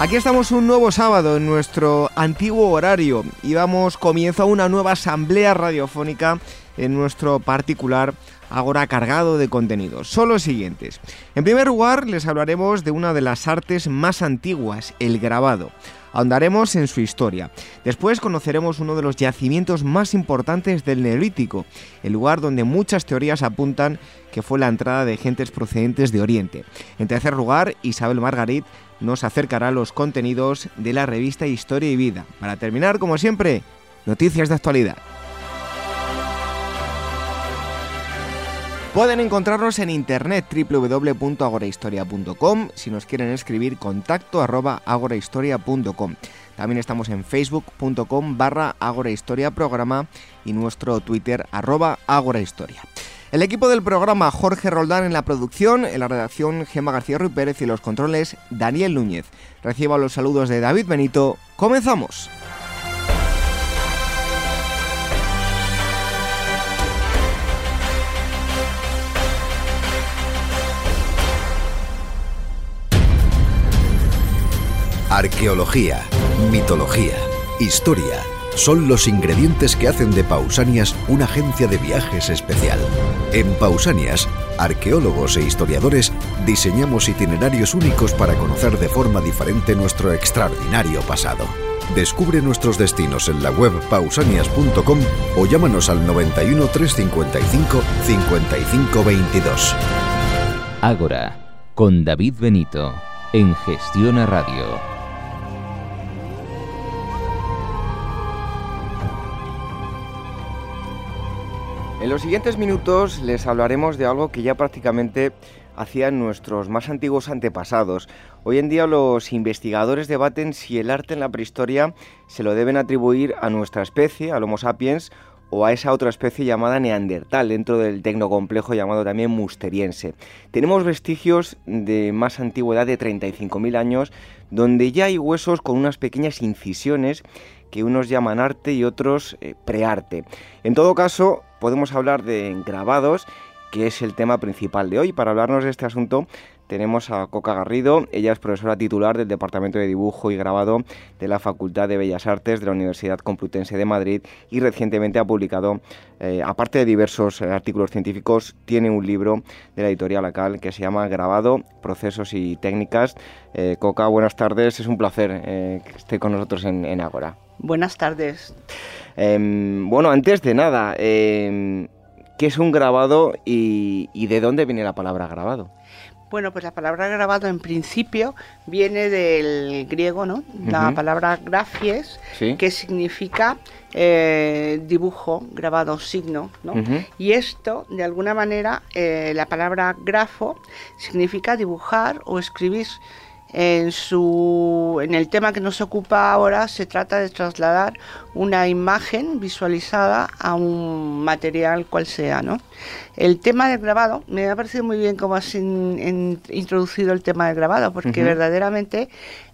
Aquí estamos un nuevo sábado en nuestro antiguo horario y vamos comienzo a una nueva asamblea radiofónica en nuestro particular Agora cargado de contenidos. Son los siguientes. En primer lugar, les hablaremos de una de las artes más antiguas, el grabado. Ahondaremos en su historia. Después conoceremos uno de los yacimientos más importantes del Neolítico, el lugar donde muchas teorías apuntan que fue la entrada de gentes procedentes de Oriente. En tercer lugar, Isabel Margarit nos acercará los contenidos de la revista Historia y Vida. Para terminar, como siempre, noticias de actualidad. Pueden encontrarnos en internet www.agorahistoria.com si nos quieren escribir contacto arroba agorahistoria.com. También estamos en facebook.com barra agorahistoria programa y nuestro twitter arroba agorahistoria. El equipo del programa Jorge Roldán en la producción, en la redacción Gemma García Ruiz Pérez y los controles Daniel Núñez. Reciba los saludos de David Benito. ¡Comenzamos! Arqueología, mitología, historia son los ingredientes que hacen de Pausanias una agencia de viajes especial. En Pausanias, arqueólogos e historiadores diseñamos itinerarios únicos para conocer de forma diferente nuestro extraordinario pasado. Descubre nuestros destinos en la web pausanias.com o llámanos al 91 355 5522. Ágora, con David Benito, en Gestión a Radio. En los siguientes minutos les hablaremos de algo que ya prácticamente hacían nuestros más antiguos antepasados. Hoy en día los investigadores debaten si el arte en la prehistoria se lo deben atribuir a nuestra especie, al Homo sapiens, o a esa otra especie llamada neandertal, dentro del tecnocomplejo llamado también musteriense. Tenemos vestigios de más antigüedad de 35.000 años, donde ya hay huesos con unas pequeñas incisiones que unos llaman arte y otros eh, prearte. En todo caso, podemos hablar de grabados, que es el tema principal de hoy. Para hablarnos de este asunto tenemos a Coca Garrido, ella es profesora titular del Departamento de Dibujo y Grabado de la Facultad de Bellas Artes de la Universidad Complutense de Madrid y recientemente ha publicado, eh, aparte de diversos eh, artículos científicos, tiene un libro de la editorial Acal que se llama Grabado, Procesos y Técnicas. Coca, buenas tardes, es un placer que esté con nosotros en, en Ágora. Buenas tardes. Em, bueno, antes de nada, em, ¿qué es un grabado y, de dónde viene la palabra grabado? Bueno, pues la palabra grabado en principio viene del griego, ¿no? La palabra grafies, que significa eh, dibujo, grabado, signo, ¿no? Y esto, de alguna manera, eh, la palabra grafo significa dibujar o escribir. En, su, en el tema que nos ocupa ahora se trata de trasladar una imagen visualizada a un material cual sea. ¿no? El tema del grabado, me ha parecido muy bien cómo has introducido el tema del grabado, porque verdaderamente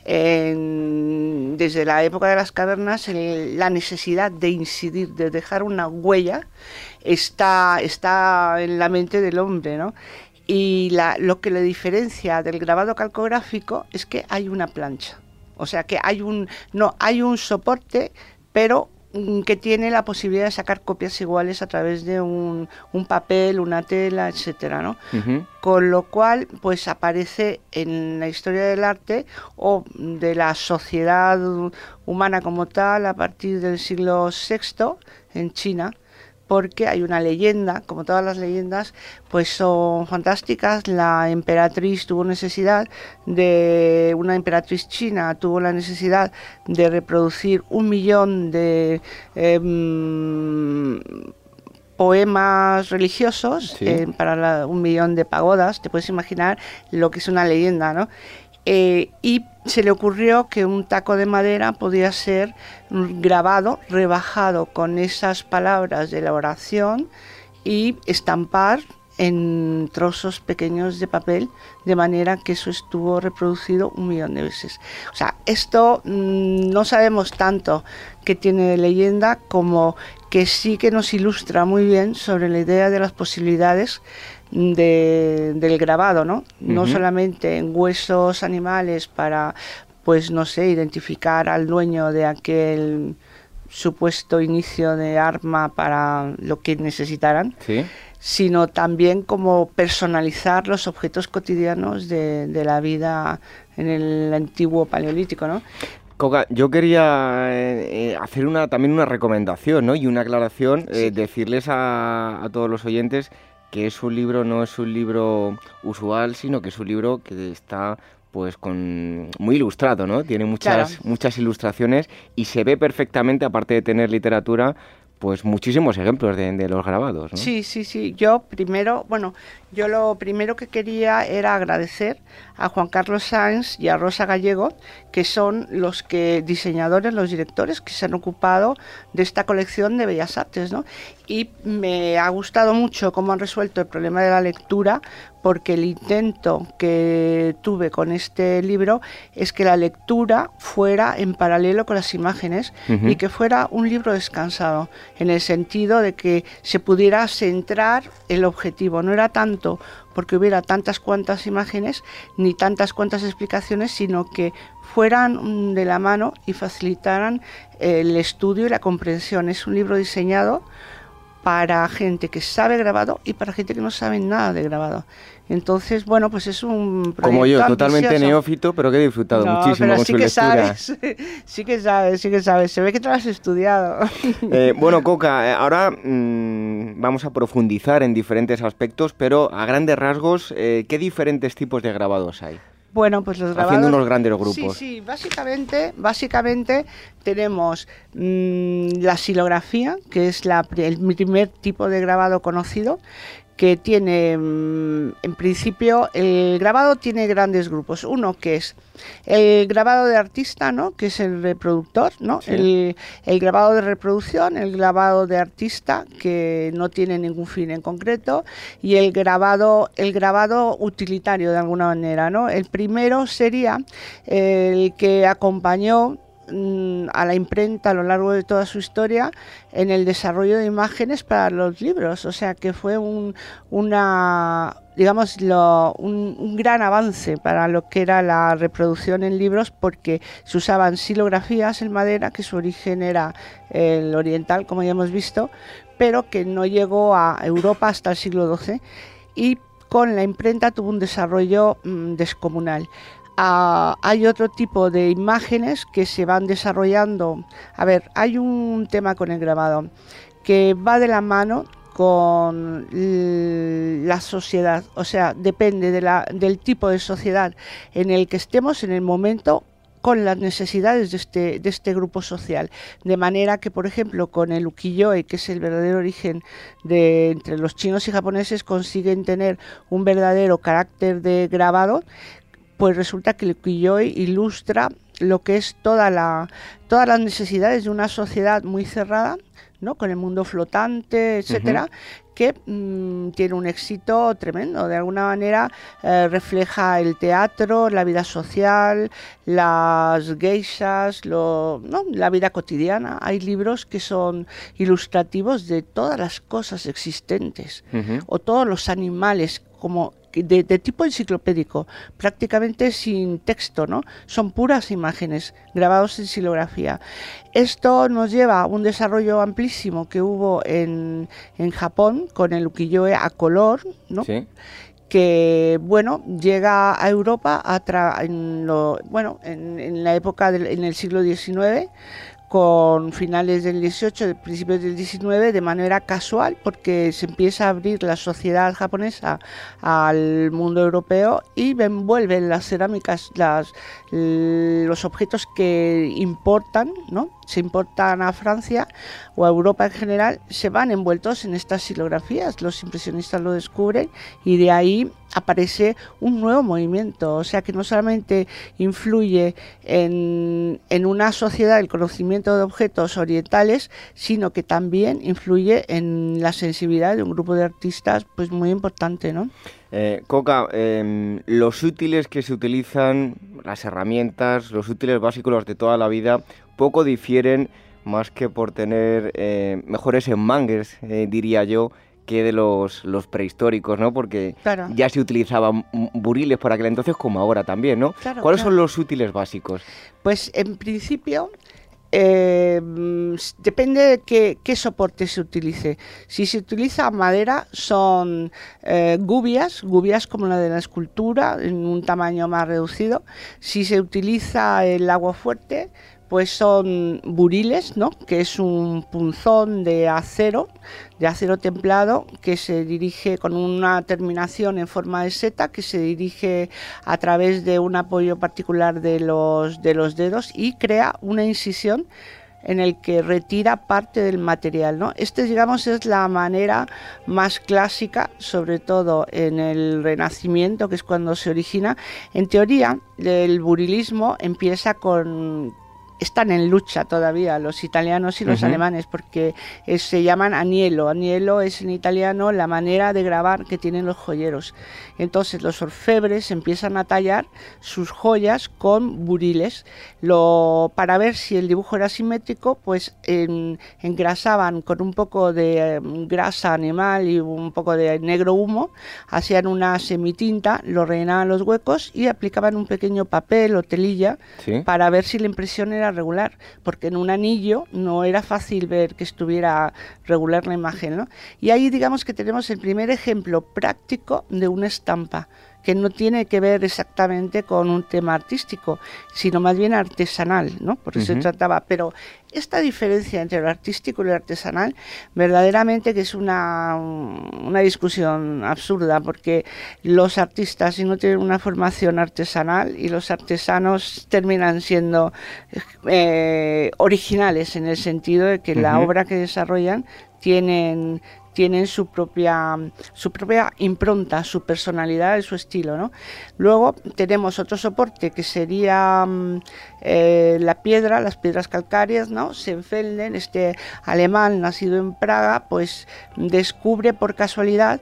desde la época de las cavernas la necesidad de incidir, de dejar una huella, está, está en la mente del hombre. ¿no? Y lo que le diferencia del grabado calcográfico es que hay una plancha. O sea que hay un, no, hay un soporte, pero mm, que tiene la posibilidad de sacar copias iguales a través de un, papel, una tela, etcétera, ¿no? Con lo cual, pues aparece en la historia del arte o de la sociedad humana como tal a partir del siglo VI en China, porque hay una leyenda, como todas las leyendas, pues son fantásticas. La emperatriz tuvo necesidad de, una emperatriz china tuvo la necesidad de reproducir un millón de em, poemas religiosos eh, para un millón de pagodas. Te puedes imaginar lo que es una leyenda, ¿no? Eh, y se le ocurrió que un taco de madera podía ser grabado, rebajado con esas palabras de la oración y estampar en trozos pequeños de papel, de manera que eso estuvo reproducido un millón de veces. O sea, esto mm, no sabemos tanto que tiene de leyenda como que sí que nos ilustra muy bien sobre la idea de las posibilidades del grabado, ¿no? No solamente en huesos animales para, pues no sé, identificar al dueño de aquel supuesto inicio de arma para lo que necesitaran, sino también como personalizar los objetos cotidianos de, la vida en el antiguo paleolítico, ¿no? Coca, yo quería eh, eh, hacer una, también una recomendación ¿no? y una aclaración, eh, decirles a, a, todos los oyentes que es un libro, no es un libro usual, sino que es un libro que está pues con muy ilustrado, ¿no? Tiene muchas muchas ilustraciones y se ve perfectamente, aparte de tener literatura, pues muchísimos ejemplos de, los grabados. Sí, sí, sí. Yo primero, bueno, yo lo primero que quería era agradecer a Juan Carlos Sáenz y a Rosa Gallego, que son los que diseñadores, los directores que se han ocupado de esta colección de Bellas Artes, ¿no? Y me ha gustado mucho cómo han resuelto el problema de la lectura, porque el intento que tuve con este libro es que la lectura fuera en paralelo con las imágenes y que fuera un libro descansado, en el sentido de que se pudiera centrar el objetivo. No era tanto porque hubiera tantas cuantas imágenes ni tantas cuantas explicaciones, sino que fueran de la mano y facilitaran el estudio y la comprensión. Es un libro diseñado para gente que sabe grabado y para gente que no sabe nada de grabado. Entonces, bueno, pues es un Como yo, totalmente neófito, pero que he disfrutado muchísimo con sí que Sabes, sí que sabes, sí que sabes. Se ve que te lo has estudiado. Eh, bueno, Coca, eh, ahora mm, vamos a profundizar en diferentes aspectos, pero a grandes rasgos, eh, ¿qué diferentes tipos de grabados hay? Bueno, pues los grabados... Haciendo unos grandes grupos. Sí, sí, básicamente, básicamente tenemos mm, la silografía, que es la, el primer tipo de grabado conocido, que tiene, mm, en principio, el grabado tiene grandes grupos. Uno que es el grabado de artista, ¿no? que es el reproductor, ¿no? El, grabado de reproducción, el grabado de artista, que no tiene ningún fin en concreto, y el grabado, el grabado utilitario de alguna manera. ¿no? El primero sería el que acompañó a la imprenta a lo largo de toda su historia en el desarrollo de imágenes para los libros. O sea que fue un, una, digamos, un, gran avance para lo que era la reproducción en libros porque se usaban silografías en madera, que su origen era el oriental, como ya hemos visto, pero que no llegó a Europa hasta el siglo XII y con la imprenta tuvo un desarrollo mm, descomunal hay otro tipo de imágenes que se van desarrollando. A ver, hay un tema con el grabado que va de la mano con la sociedad, o sea, depende del tipo de sociedad en el que estemos en el momento con las necesidades de este, de este grupo social. De manera que, por ejemplo, con el ukiyo-e, que es el verdadero origen de entre los chinos y japoneses, consiguen tener un verdadero carácter de grabado pues resulta que el ukiyo-e ilustra lo que es toda la, todas las necesidades de una sociedad muy cerrada, ¿no? con el mundo flotante, etcétera, que mm, tiene un éxito tremendo. De alguna manera eh, refleja el teatro, la vida social, las geishas, lo, la vida cotidiana. Hay libros que son ilustrativos de todas las cosas existentes o todos los animales como de, tipo enciclopédico, prácticamente sin texto, ¿no? Son puras imágenes grabados en silografía. Esto nos lleva a un desarrollo amplísimo que hubo en, en Japón con el ukiyo-e a color, ¿no? que bueno llega a Europa a en lo, bueno en, la época del en el siglo XIX con finales del 18, principios del 19, de manera casual, porque se empieza a abrir la sociedad japonesa al mundo europeo y envuelven las cerámicas, las, los objetos que importan, ¿no? se importan a Francia o a Europa en general, se van envueltos en estas silografías. Los impresionistas lo descubren y de ahí aparece un nuevo movimiento, o sea que no solamente influye en, en una sociedad el conocimiento de objetos orientales, sino que también influye en la sensibilidad de un grupo de artistas pues muy importante, ¿no? Eh, Coca, em, los útiles que se utilizan, las herramientas, los útiles básicos de toda la vida, poco difieren más que por tener eh, mejores enmangues, eh, diría yo, que de los, los prehistóricos, ¿no? Porque ya se utilizaban buriles por aquel entonces como ahora también, ¿no? ¿Cuáles son los útiles básicos? Pues en principio eh, depende de qué, soporte se utilice. Si se utiliza madera, son eh, gubias, gubias como la de la escultura, en un tamaño más reducido. Si se utiliza el agua fuerte, pues son buriles, ¿no? que es un punzón de acero, de acero templado, que se dirige con una terminación en forma de seta, que se dirige a través de un apoyo particular de los, de los dedos y crea una incisión en el que retira parte del material. ¿no? Este, digamos, es la manera más clásica, sobre todo en el Renacimiento, que es cuando se origina. En teoría, el burilismo empieza con, están en lucha todavía los italianos y los alemanes porque se llaman anielo. Anielo es en italiano la manera de grabar que tienen los joyeros. Entonces los orfebres empiezan a tallar sus joyas con buriles. Lo, para ver si el dibujo era simétrico, pues engrasaban con un poco de em, grasa animal y un poco de negro humo, hacían una semitinta, lo rellenaban los huecos y aplicaban un pequeño papel o telilla para ver si la impresión era regular, porque en un anillo no era fácil ver que estuviera regular la imagen. ¿no? Y ahí digamos que tenemos el primer ejemplo práctico de una estampa que no tiene que ver exactamente con un tema artístico, sino más bien artesanal, ¿no? Por eso se trataba. Pero esta diferencia entre lo artístico y lo artesanal, verdaderamente que es una, una discusión absurda, porque los artistas si no tienen una formación artesanal y los artesanos terminan siendo eh, originales en el sentido de que la obra que desarrollan tienen tienen su propia, su propia impronta, su personalidad y su estilo. ¿no? Luego tenemos otro soporte que sería mm, eh, la piedra, las piedras calcáreas, ¿no? Senfelden, este alemán nacido en Praga, pues descubre por casualidad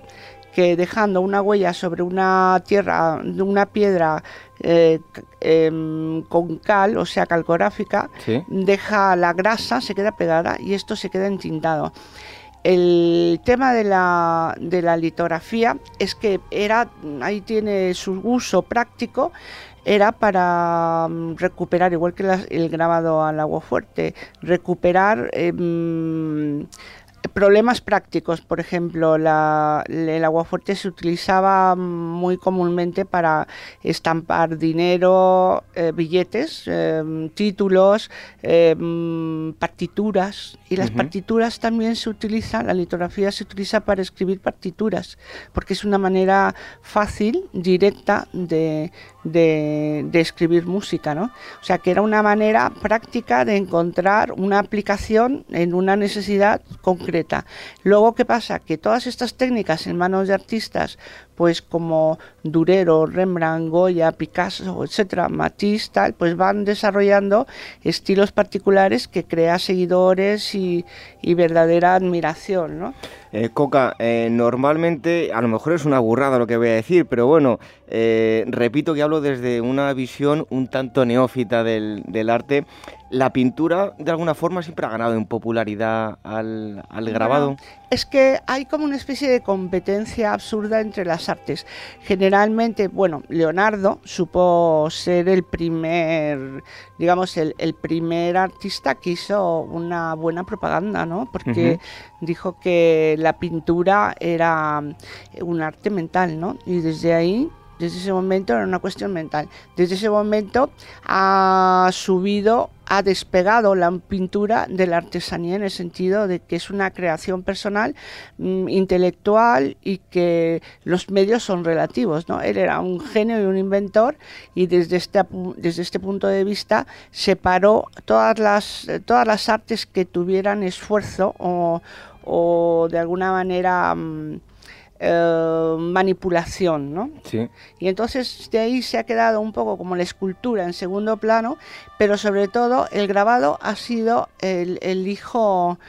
que dejando una huella sobre una tierra, una piedra eh, em, con cal, o sea, calcográfica, deja la grasa, se queda pegada y esto se queda entintado. El tema de la, de la litografía es que era, ahí tiene su uso práctico, era para mm, recuperar, igual que el grabado al agua fuerte, recuperar em, problemas prácticos, por ejemplo, la, el aguafuerte se utilizaba muy comúnmente para estampar dinero, eh, billetes, em, títulos, em, partituras. Y las partituras también se utilizan, la litografía se utiliza para escribir partituras, porque es una manera fácil, directa de, de, escribir música, ¿no? O sea, que era una manera práctica de encontrar una aplicación en una necesidad concreta. Luego, ¿qué pasa? Que todas estas técnicas en manos de artistas pues como Durero, Rembrandt, Goya, Picasso, etcétera, Matisse, tal, pues van desarrollando estilos particulares que crea seguidores y, verdadera admiración, ¿no? Eh, Coca, eh, normalmente, a lo mejor es una burrada lo que voy a decir, pero bueno, eh, repito que hablo desde una visión un tanto neófita del, del arte la pintura de alguna forma siempre ha ganado en popularidad al, grabado. es que hay como una especie de competencia absurda entre las artes. Generalmente, bueno, Leonardo supo ser el primer, digamos, el, primer artista que hizo una buena propaganda, ¿no? Porque dijo que la pintura era un arte mental, ¿no? Y desde ahí desde ese momento era una cuestión mental. Desde ese momento ha subido, ha despegado la pintura de la artesanía en el sentido de que es una creación personal, mm, intelectual y que los medios son relativos. ¿no? Él era un genio y un inventor y desde este, desde este punto de vista separó todas las, todas las artes que tuvieran esfuerzo o, de alguna manera... Mm, eh, manipulación, ¿no? Sí. Y entonces de ahí se ha quedado un poco como la escultura en segundo plano, pero sobre todo el grabado ha sido el, el hijo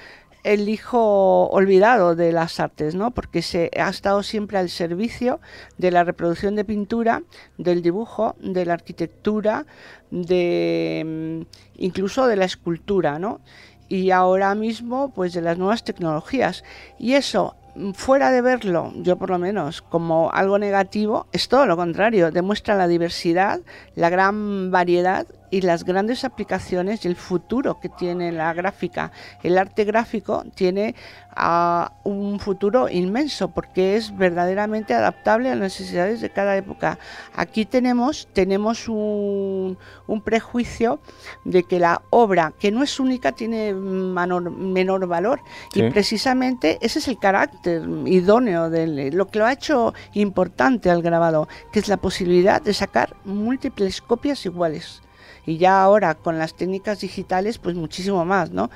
el hijo olvidado de las artes, ¿no? Porque se ha estado siempre al servicio de la reproducción de pintura, del dibujo, de la arquitectura, de mm, incluso de la escultura, ¿no? Y ahora mismo, pues de las nuevas tecnologías. Y eso fuera de verlo, yo por lo menos, como algo negativo, es todo lo contrario, demuestra la diversidad, la gran variedad y las grandes aplicaciones y el futuro que tiene la gráfica. El arte gráfico tiene uh, un futuro inmenso porque es verdaderamente adaptable a las necesidades de cada época. Aquí tenemos, tenemos un, un prejuicio de que la obra, que no es única, tiene menor, menor valor. Sí. Y precisamente ese es el carácter idóneo de lo que lo ha hecho importante al grabado, que es la posibilidad de sacar múltiples copias iguales y ya ahora con las técnicas digitales pues muchísimo más, ¿no?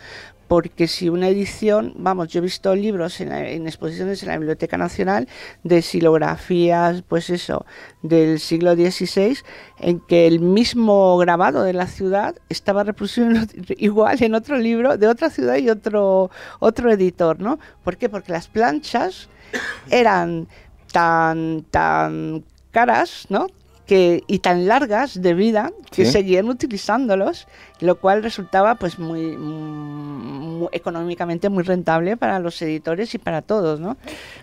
Porque si una edición, vamos, yo he visto libros en, en, exposiciones en la Biblioteca Nacional de silografías, pues eso, del siglo XVI, en que el mismo grabado de la ciudad estaba reproducido igual en otro libro de otra ciudad y otro, otro editor, ¿no? ¿Por qué? Porque las planchas eran tan, tan caras, ¿no? Que, y tan largas de vida que ¿Sí? seguían utilizándolos, lo cual resultaba pues muy, muy, económicamente muy rentable para los editores y para todos, ¿no?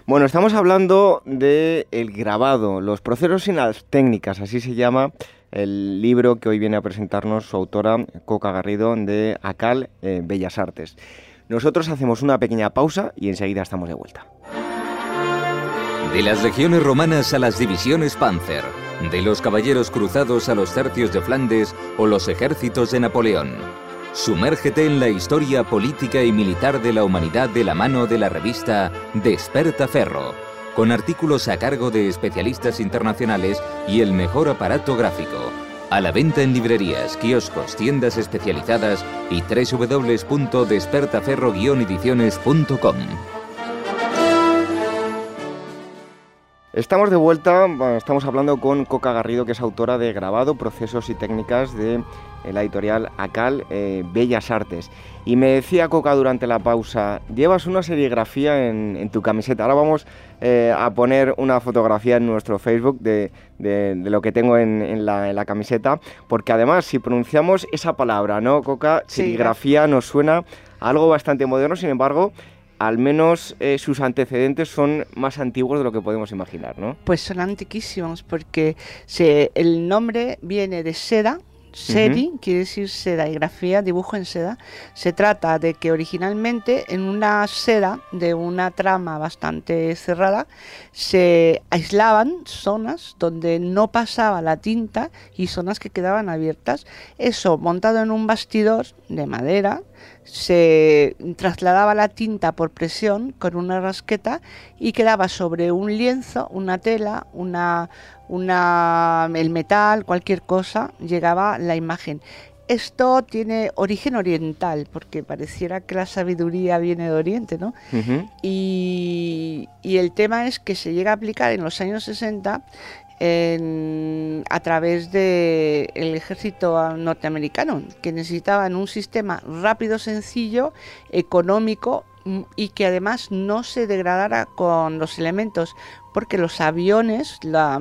Bueno, estamos hablando de el grabado, los procesos y las técnicas, así se llama el libro que hoy viene a presentarnos su autora Coca Garrido de Acal eh, Bellas Artes. Nosotros hacemos una pequeña pausa y enseguida estamos de vuelta. De las legiones romanas a las divisiones Panzer, de los caballeros cruzados a los tercios de Flandes o los ejércitos de Napoleón. Sumérgete en la historia política y militar de la humanidad de la mano de la revista Desperta Ferro, con artículos a cargo de especialistas internacionales y el mejor aparato gráfico. A la venta en librerías, kioscos, tiendas especializadas y www.despertaferro-ediciones.com. Estamos de vuelta, estamos hablando con Coca Garrido, que es autora de Grabado, Procesos y Técnicas de la editorial ACAL eh, Bellas Artes. Y me decía Coca durante la pausa, llevas una serigrafía en, en tu camiseta. Ahora vamos eh, a poner una fotografía en nuestro Facebook de, de, de lo que tengo en, en, la, en, la, camiseta, porque además si pronunciamos esa palabra, ¿no, Coca? Serigrafía sí, nos suena a algo bastante moderno, sin embargo al menos eh, sus antecedentes son más antiguos de lo que podemos imaginar, ¿no? Pues son antiquísimos porque se, el nombre viene de seda, Seri uh -huh. quiere decir seda y grafía, dibujo en seda. Se trata de que originalmente en una seda de una trama bastante cerrada se aislaban zonas donde no pasaba la tinta y zonas que quedaban abiertas. Eso montado en un bastidor de madera se trasladaba la tinta por presión con una rasqueta y quedaba sobre un lienzo, una tela, una, una, el metal, cualquier cosa, llegaba la imagen. Esto tiene origen oriental, porque pareciera que la sabiduría viene de Oriente, ¿no? Uh -huh. y, y, el tema es que se llega a aplicar en los años 60 en, a través del el ejército norteamericano, que necesitaban un sistema rápido, sencillo, económico mm, y que además no se degradara con los elementos, porque los aviones, la,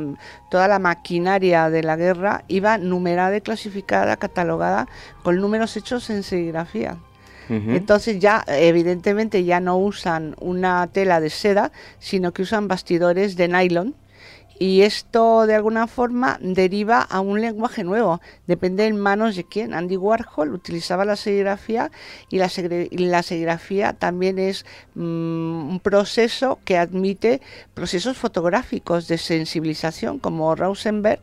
toda la maquinaria de la guerra iba numerada, clasificada, catalogada con números hechos en serigrafía. Uh -huh. Entonces ya evidentemente ya no usan una tela de seda, sino que usan bastidores de nylon y esto de alguna forma deriva a un lenguaje nuevo, depende en manos de quién. Andy Warhol utilizaba la serigrafía y la, serigrafía también es mmm, un proceso que admite procesos fotográficos de sensibilización, como Rausenberg,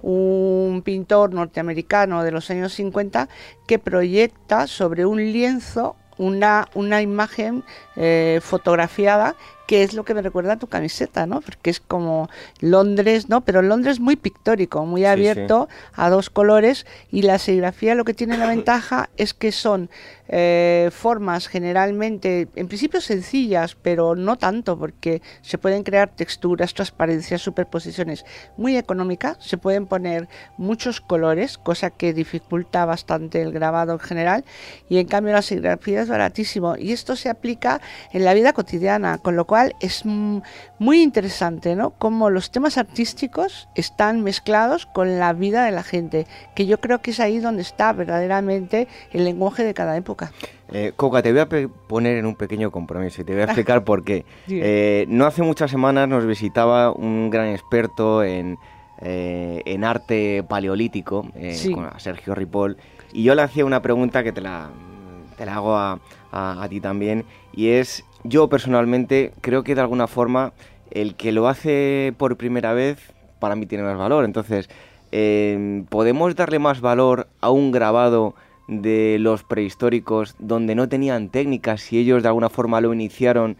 un pintor norteamericano de los años 50 que proyecta sobre un lienzo una, una imagen eh, fotografiada que es lo que me recuerda a tu camiseta, ¿no? Porque es como Londres, ¿no? Pero Londres muy pictórico, muy abierto a dos colores y la serigrafía lo que tiene la ventaja es que son eh, formas generalmente, en principio sencillas, pero no tanto, porque se pueden crear texturas, transparencias, superposiciones muy económicas, se pueden poner muchos colores, cosa que dificulta bastante el grabado en general, y en cambio la serigrafía es baratísimo, y esto se aplica en la vida cotidiana, con lo cual es muy interesante, ¿no? Cómo los temas artísticos están mezclados con la vida de la gente, que yo creo que es ahí donde está verdaderamente el lenguaje de cada época. Eh, Coca, te voy a poner en un pequeño compromiso y te voy a explicar por qué. Eh, no hace muchas semanas nos visitaba un gran experto en, eh, en arte paleolítico, Sergio Ripoll, y yo le hacía una pregunta que te la, te la hago a, a, ti también, y es, yo personalmente creo que de alguna forma el que lo hace por primera vez, para mí tiene más valor. Entonces, ¿podemos darle más valor a un grabado de los prehistóricos donde no tenían técnicas y ellos de alguna forma lo iniciaron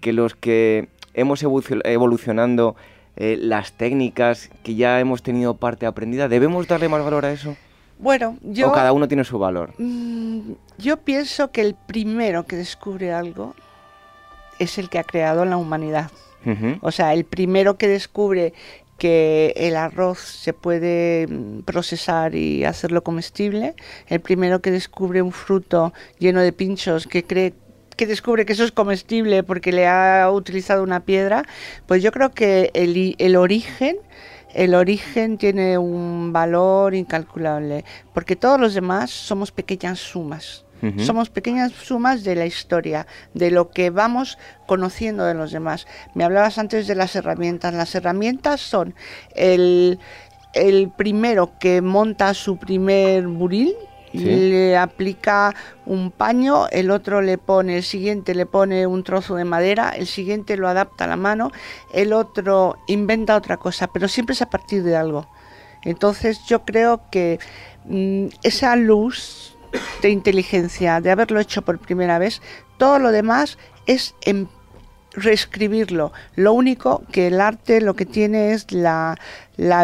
que los que hemos evolucionando eh, las técnicas que ya hemos tenido parte aprendida, ¿debemos darle más valor a eso? Bueno, yo... O cada uno tiene su valor. Mm, yo pienso que el primero que descubre algo es el que ha creado la humanidad. O sea, el primero que descubre que el arroz se puede mm, procesar y hacerlo comestible. El primero que descubre un fruto lleno de pinchos que cree que descubre que eso es comestible porque le ha utilizado una piedra, pues yo creo que el, el origen el origen tiene un valor incalculable, porque todos los demás somos pequeñas sumas. Somos pequeñas sumas de la historia, de lo que vamos conociendo de los demás. Me hablabas antes de las herramientas. Las herramientas son el, primero que monta su primer buril, le aplica un paño, el otro le pone, el siguiente le pone un trozo de madera, el siguiente lo adapta a la mano, el otro inventa otra cosa, pero siempre es a partir de algo. Entonces yo creo que mm, esa luz de inteligencia, de haberlo hecho por primera vez, todo lo demás es en reescribirlo. Lo único que el arte lo que tiene es la,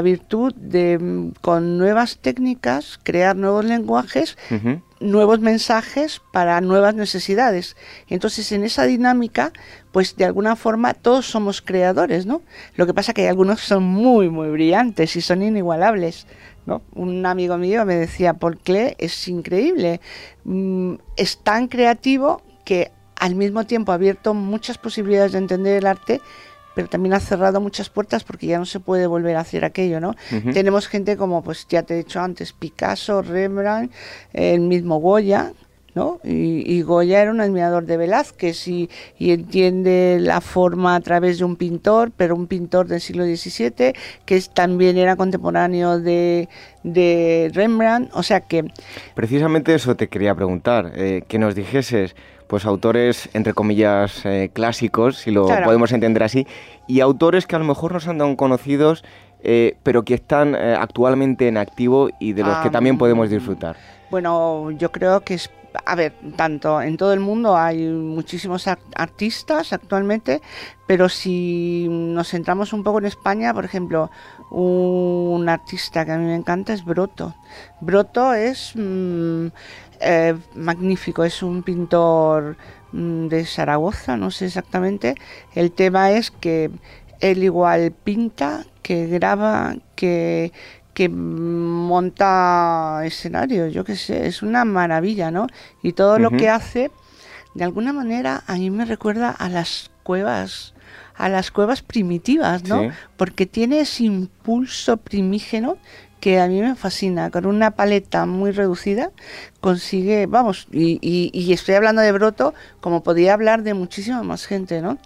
virtud de con nuevas técnicas crear nuevos lenguajes, nuevos mensajes para nuevas necesidades. Entonces en esa dinámica, pues de alguna forma todos somos creadores, ¿no? Lo que pasa que hay algunos son muy, muy brillantes y son inigualables. Un amigo mío me decía, Paul Klee es increíble, mm, es tan creativo que al mismo tiempo ha abierto muchas posibilidades de entender el arte, pero también ha cerrado muchas puertas porque ya no se puede volver a hacer aquello, ¿no? Tenemos gente como, pues ya te he dicho antes, Picasso, Rembrandt, el mismo Goya, y, Goya era un admirador de Velázquez y, entiende la forma a través de un pintor, pero un pintor del siglo XVII, que también era contemporáneo de, Rembrandt, o sea que... Precisamente eso te quería preguntar, eh, que nos dijeses pues autores, entre comillas, eh, clásicos, si lo podemos entender así, y autores que a lo mejor no han dado conocidos, eh, pero que están actualmente en activo y de los que también podemos disfrutar. Bueno, yo creo que es a ver, tanto en todo el mundo hay muchísimos artistas actualmente, pero si nos centramos un poco en España, por ejemplo, un artista que a mí me encanta es Broto. Broto es mm, eh, magnífico, es un pintor mm, de Zaragoza, no sé exactamente. El tema es que él igual pinta, que graba, que, que monta escenarios, yo qué sé, es una maravilla, ¿no? Y todo lo que hace, de alguna manera, a mí me recuerda a las cuevas, a las cuevas primitivas, ¿no? Porque tiene ese impulso primígeno que a mí me fascina. Con una paleta muy reducida consigue, vamos, y, y estoy hablando de Broto como podía hablar de muchísima más gente, ¿no?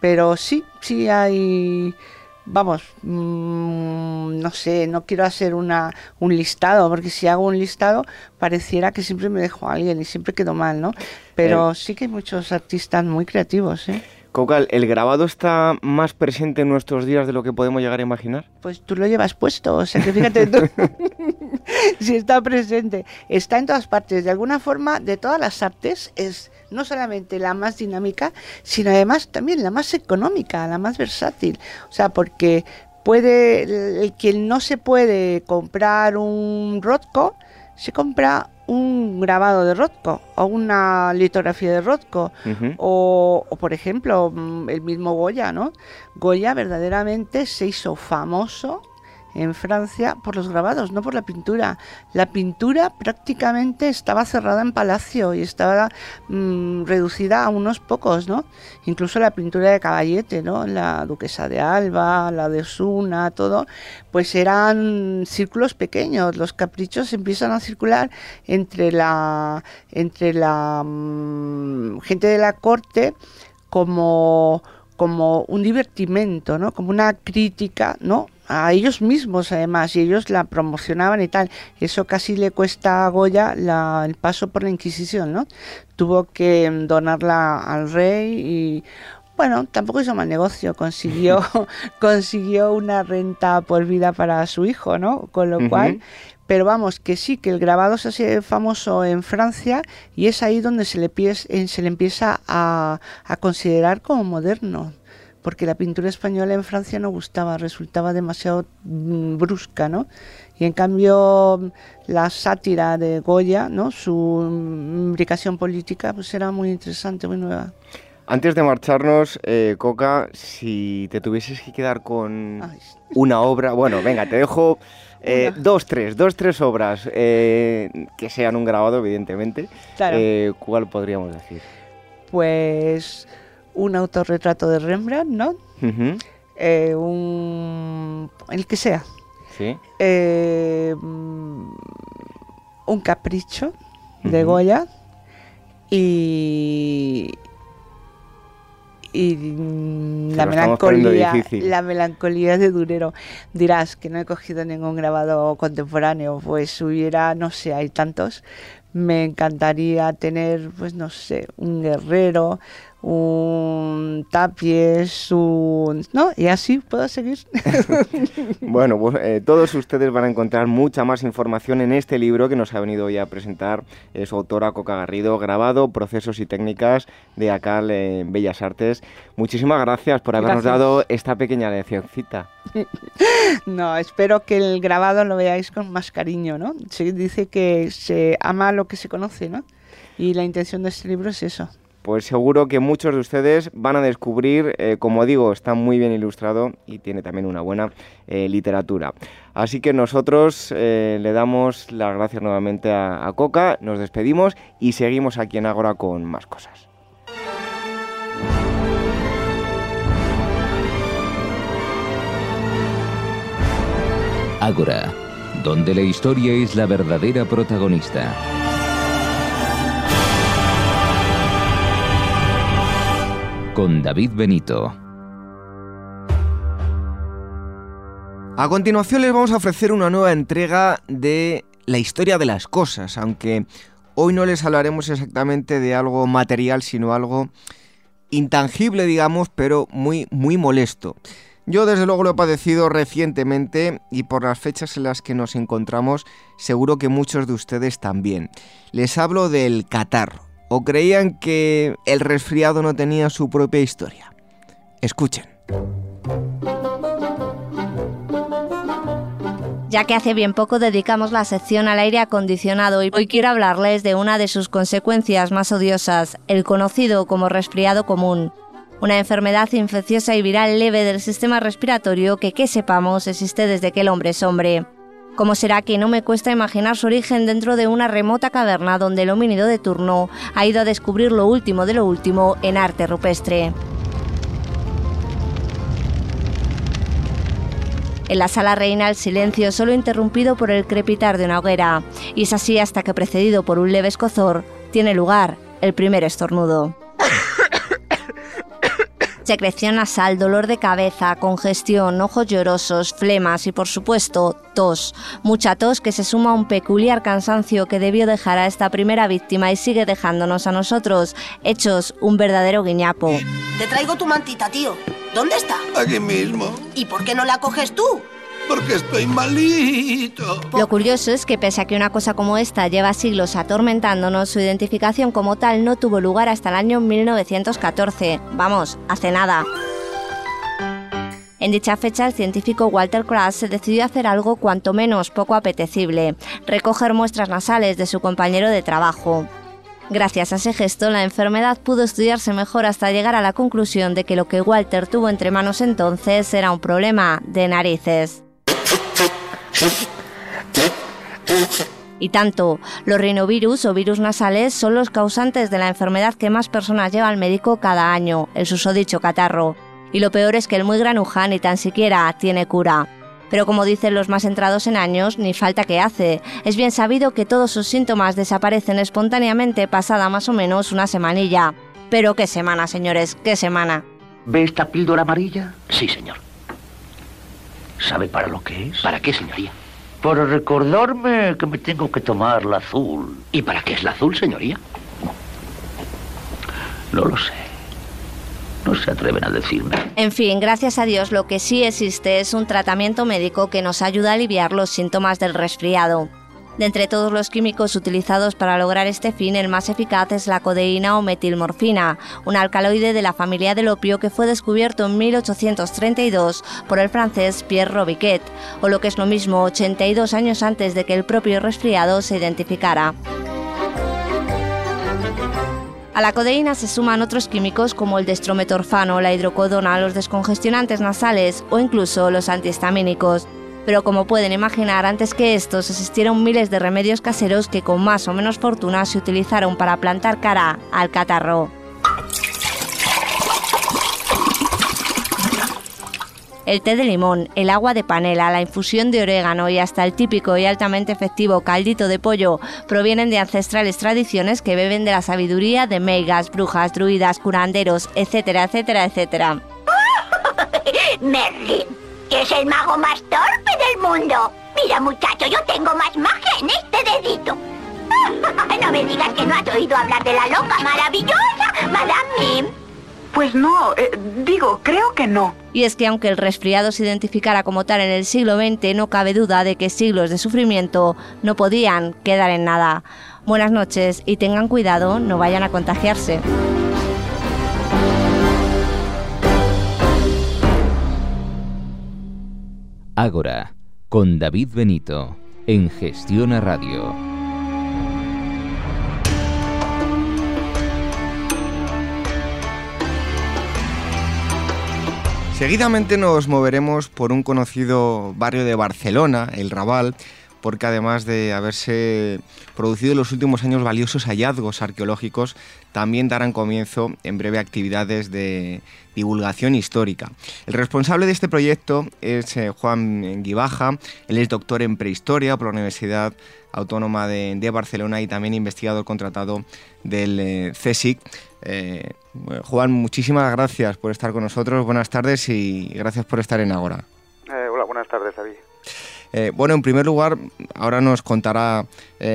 Pero sí, sí hay vamos, mm, no sé, no quiero hacer una, un listado, porque si hago un listado pareciera que siempre me dejo a alguien y siempre quedo mal, ¿no? Pero eh. sí que hay muchos artistas muy creativos, ¿eh? Cocal, ¿el grabado está más presente en nuestros días de lo que podemos llegar a imaginar? Pues tú lo llevas puesto, o sea que fíjate tú. sí está presente. Está en todas partes. De alguna forma, de todas las artes, es no solamente la más dinámica, sino además también la más económica, la más versátil. O sea, porque puede, el, quien no se puede comprar un Rothko, se compra un grabado de Rothko o una litografía de Rothko o, o, por ejemplo mm, el mismo Goya, ¿no? Goya verdaderamente se hizo famoso en Francia por los grabados, no por la pintura. La pintura prácticamente estaba cerrada en palacio y estaba mm, reducida a unos pocos, ¿no? Incluso la pintura de Caballete, ¿no? La duquesa de Alba, la de Osuna, todo, pues eran círculos pequeños. Los caprichos empiezan a circular entre la entre la mm, gente de la corte como como un divertimento, ¿no? Como una crítica, ¿no? a ellos mismos además y ellos la promocionaban y tal. Eso casi le cuesta a Goya el paso por la Inquisición, ¿no? Tuvo que donarla al rey y bueno, tampoco hizo mal negocio, consiguió, consiguió una renta por vida para su hijo, ¿no? Con lo cual, pero vamos, que sí, que el grabado se hace famoso en Francia y es ahí donde se le, se le empieza a, a considerar como moderno porque la pintura española en Francia no gustaba, resultaba demasiado mm, brusca, ¿no? Y en cambio la sátira de Goya, ¿no? Su imbricación política, pues era muy interesante, muy nueva. Antes de marcharnos, eh, Coca, si te tuvieses que quedar con una obra, bueno, venga, te dejo eh, dos, tres, dos, tres obras eh, que sean un grabado, evidentemente. Claro. ¿Cuál podríamos decir? Pues un autorretrato de Rembrandt, ¿no? Eh, un, el que sea. Sí. Eh, un capricho de Goya y y la melancolía la melancolía de Durero. Dirás que no he cogido ningún grabado contemporáneo pues hubiera no sé hay tantos. Me encantaría tener pues no sé un guerrero un tapies, un... ¿no? Y así puedo seguir. bueno, pues, eh, todos ustedes van a encontrar mucha más información en este libro que nos ha venido hoy a presentar eh, su autora Coca Garrido, grabado Procesos y Técnicas de ACAL en Bellas Artes. Muchísimas gracias por habernos dado esta pequeña leccióncita. no, espero que el grabado lo veáis con más cariño, ¿no? Se dice que se ama lo que se conoce, ¿no? Y la intención de este libro es eso pues seguro que muchos de ustedes van a descubrir, eh, como digo, está muy bien ilustrado y tiene también una buena eh, literatura. Así que nosotros eh, le damos las gracias nuevamente a, a, Coca, nos despedimos y seguimos aquí en Ágora con más cosas. Ágora, donde la historia es la verdadera protagonista. Con David Benito. A continuación les vamos a ofrecer una nueva entrega de la historia de las cosas, aunque hoy no les hablaremos exactamente de algo material, sino algo intangible, digamos, pero muy, muy molesto. Yo desde luego lo he padecido recientemente y por las fechas en las que nos encontramos seguro que muchos de ustedes también. Les hablo del catarro o creían que el resfriado no tenía su propia historia. Escuchen. Ya que hace bien poco dedicamos la sección al aire acondicionado y hoy quiero hablarles de una de sus consecuencias más odiosas, el conocido como resfriado común. Una enfermedad infecciosa y viral leve del sistema respiratorio que, que sepamos, existe desde que el hombre es hombre. ¿Cómo será que no me cuesta imaginar su origen dentro de una remota caverna donde el homínido de turno ha ido a descubrir lo último de lo último en arte rupestre? En la sala reina el silencio solo interrumpido por el crepitar de una hoguera, y es así hasta que precedido por un leve escozor tiene lugar el primer estornudo. Secreción nasal, dolor de cabeza, congestión, ojos llorosos, flemas y por supuesto tos. Mucha tos que se suma a un peculiar cansancio que debió dejar a esta primera víctima y sigue dejándonos a nosotros, hechos un verdadero guiñapo. Te traigo tu mantita, tío. ¿Dónde está? Aquí mismo. ¿Y por qué no la coges tú? Porque estoy. Lo curioso es que pese a que una cosa como esta lleva siglos atormentándonos, su identificación como tal no tuvo lugar hasta el año 1914. Vamos, hace nada. En dicha fecha, el científico Walter Krauss se decidió hacer algo cuanto menos poco apetecible, recoger muestras nasales de su compañero de trabajo. Gracias a ese gesto, la enfermedad pudo estudiarse mejor hasta llegar a la conclusión de que lo que Walter tuvo entre manos entonces era un problema de narices. Y tanto, los rinovirus o virus nasales son los causantes de la enfermedad que más personas lleva al médico cada año, el susodicho catarro. Y lo peor es que el muy granuja ni tan siquiera tiene cura. Pero como dicen los más entrados en años, ni falta que hace. Es bien sabido que todos sus síntomas desaparecen espontáneamente pasada más o menos una semanilla. Pero qué semana, señores, qué semana. ¿Ve esta píldora amarilla? Sí, señor. ¿Sabe para lo que es? ¿Para qué, señoría? Para recordarme que me tengo que tomar la azul. ¿Y para qué es la azul, señoría? No lo sé no se atreven a decirme. En fin, gracias a Dios lo que sí existe es un tratamiento médico que nos ayuda a aliviar los síntomas del resfriado. De entre todos los químicos utilizados para lograr este fin, el más eficaz es la codeína o metilmorfina, un alcaloide de la familia del opio que fue descubierto en 1832 por el francés Pierre Robiquet, o lo que es lo mismo, 82 años antes de que el propio resfriado se identificara. A la codeína se suman otros químicos como el destrometorfano, la hidrocodona, los descongestionantes nasales o incluso los antihistamínicos. Pero como pueden imaginar, antes que estos existieron miles de remedios caseros que con más o menos fortuna se utilizaron para plantar cara al catarro. el té de limón, el agua de panela, la infusión de orégano y hasta el típico y altamente efectivo caldito de pollo provienen de ancestrales tradiciones que beben de la sabiduría de meigas, brujas, druidas, curanderos, etcétera, etcétera, etcétera. Que es el mago más torpe del mundo. Mira, muchacho, yo tengo más magia en este dedito. No me digas que no has oído hablar de la loca maravillosa Madame Mim. Pues no, eh, digo, creo que no. Y es que aunque el resfriado se identificara como tal en el siglo XX, no cabe duda de que siglos de sufrimiento no podían quedar en nada. Buenas noches y tengan cuidado, no vayan a contagiarse. Ágora, con David Benito, en Gestiona Radio. Seguidamente nos moveremos por un conocido barrio de Barcelona, el Raval, porque además de haberse producido en los últimos años valiosos hallazgos arqueológicos, también darán comienzo en breve actividades de divulgación histórica. El responsable de este proyecto es eh, Juan Guibaja, él es doctor en prehistoria por la Universidad Autónoma de, Barcelona y también investigador contratado del eh, CSIC. Eh, Juan, muchísimas gracias por estar con nosotros. Buenas tardes y gracias por estar en Agora. Hola, buenas tardes, David. Eh, bueno, en primer lugar, ahora nos contará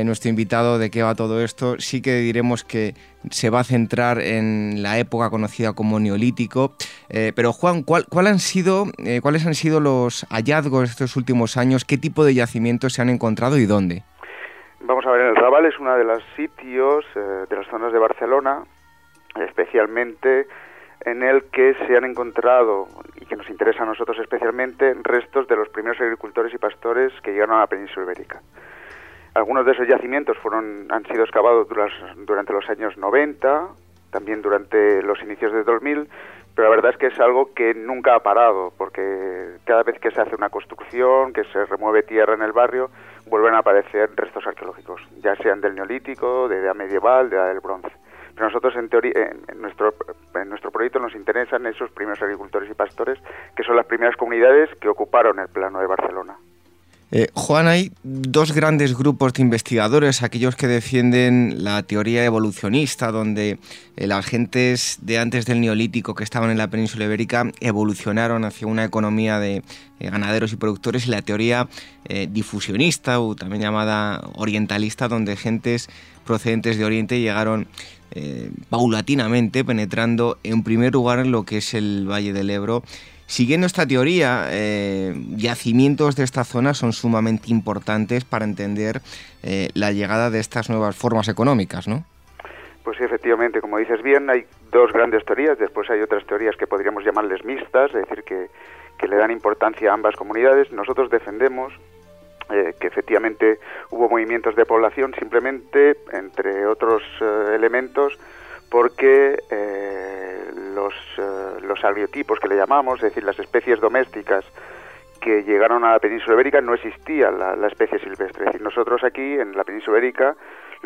nuestro invitado de qué va todo esto. Sí que diremos que se va a centrar en la época conocida como Neolítico. pero Juan, ¿cuál, han sido, ¿cuáles han sido los hallazgos de estos últimos años? ¿Qué tipo de yacimientos se han encontrado y dónde? Vamos a ver, el Raval es uno de los sitios de las zonas de Barcelona especialmente en el que se han encontrado, que nos interesa a nosotros especialmente, restos de los primeros agricultores y pastores que llegaron a la península ibérica. Algunos de esos yacimientos fueron, han sido excavados durante los años 90, también durante los inicios de 2000, pero la verdad es que es algo que nunca ha parado, porque cada vez que se hace una construcción, que se remueve tierra en el barrio, vuelven a aparecer restos arqueológicos, ya sean del neolítico, de edad medieval, de edad del bronce. Nosotros, en, teoría, en, nuestro, en nuestro proyecto, nos interesan esos primeros agricultores y pastores, que son las primeras comunidades que ocuparon el plano de Barcelona. Eh, Juan, hay dos grandes grupos de investigadores, aquellos que defienden la teoría evolucionista, donde eh, las gentes de antes del neolítico que estaban en la península ibérica evolucionaron hacia una economía de eh, ganaderos y productores, y la teoría difusionista, o también llamada orientalista, donde gentes procedentes de Oriente llegaron paulatinamente penetrando en primer lugar en lo que es el Valle del Ebro Siguiendo esta teoría, eh, yacimientos de esta zona son sumamente importantes para entender eh, la llegada de estas nuevas formas económicas, ¿no? Pues sí, efectivamente, como dices bien, hay dos grandes teorías, después hay otras teorías que podríamos llamarles mixtas, es decir, que, que le dan importancia a ambas comunidades. Nosotros defendemos eh, que efectivamente hubo movimientos de población simplemente, entre otros eh, elementos, porque eh, los, los abiotipos que le llamamos, es decir, las especies domésticas que llegaron a la península ibérica, no existía la, la especie silvestre. Es decir, nosotros aquí, en la península ibérica,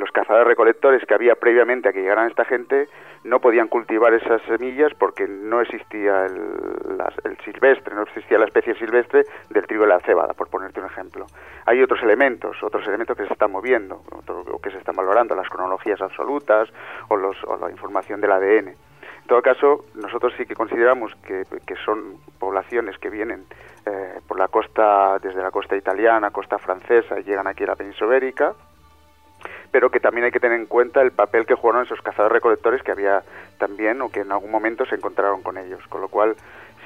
los cazadores recolectores que había previamente a que llegaran esta gente no podían cultivar esas semillas porque no existía el, silvestre, no existía la especie silvestre del trigo y la cebada, por ponerte un ejemplo. Hay otros elementos, otros elementos que se están moviendo, o que se están valorando, las cronologías absolutas o, los, o la información del ADN. En todo caso, nosotros sí que consideramos que, que son poblaciones que vienen eh, por la costa, desde la costa italiana, costa francesa, y llegan aquí a la península ibérica, pero que también hay que tener en cuenta el papel que jugaron esos cazadores recolectores que había también o que en algún momento se encontraron con ellos, con lo cual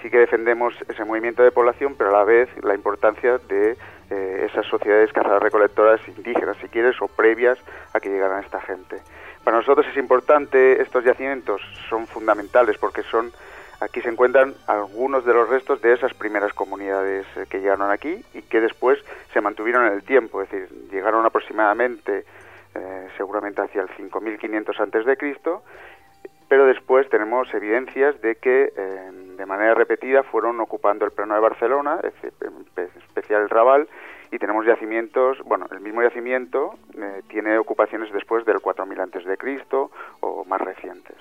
sí que defendemos ese movimiento de población, pero a la vez la importancia de eh, esas sociedades cazadoras recolectoras indígenas, si quieres, o previas a que llegaran esta gente. Para nosotros es importante, estos yacimientos son fundamentales porque son aquí se encuentran algunos de los restos de esas primeras comunidades eh, que llegaron aquí y que después se mantuvieron en el tiempo, es decir, llegaron aproximadamente eh, seguramente hacia el 5500 antes de Cristo, pero después tenemos evidencias de que eh, de manera repetida fueron ocupando el plano de Barcelona, en especial el Raval, y tenemos yacimientos, bueno, el mismo yacimiento eh, tiene ocupaciones después del 4000 antes de Cristo o más recientes.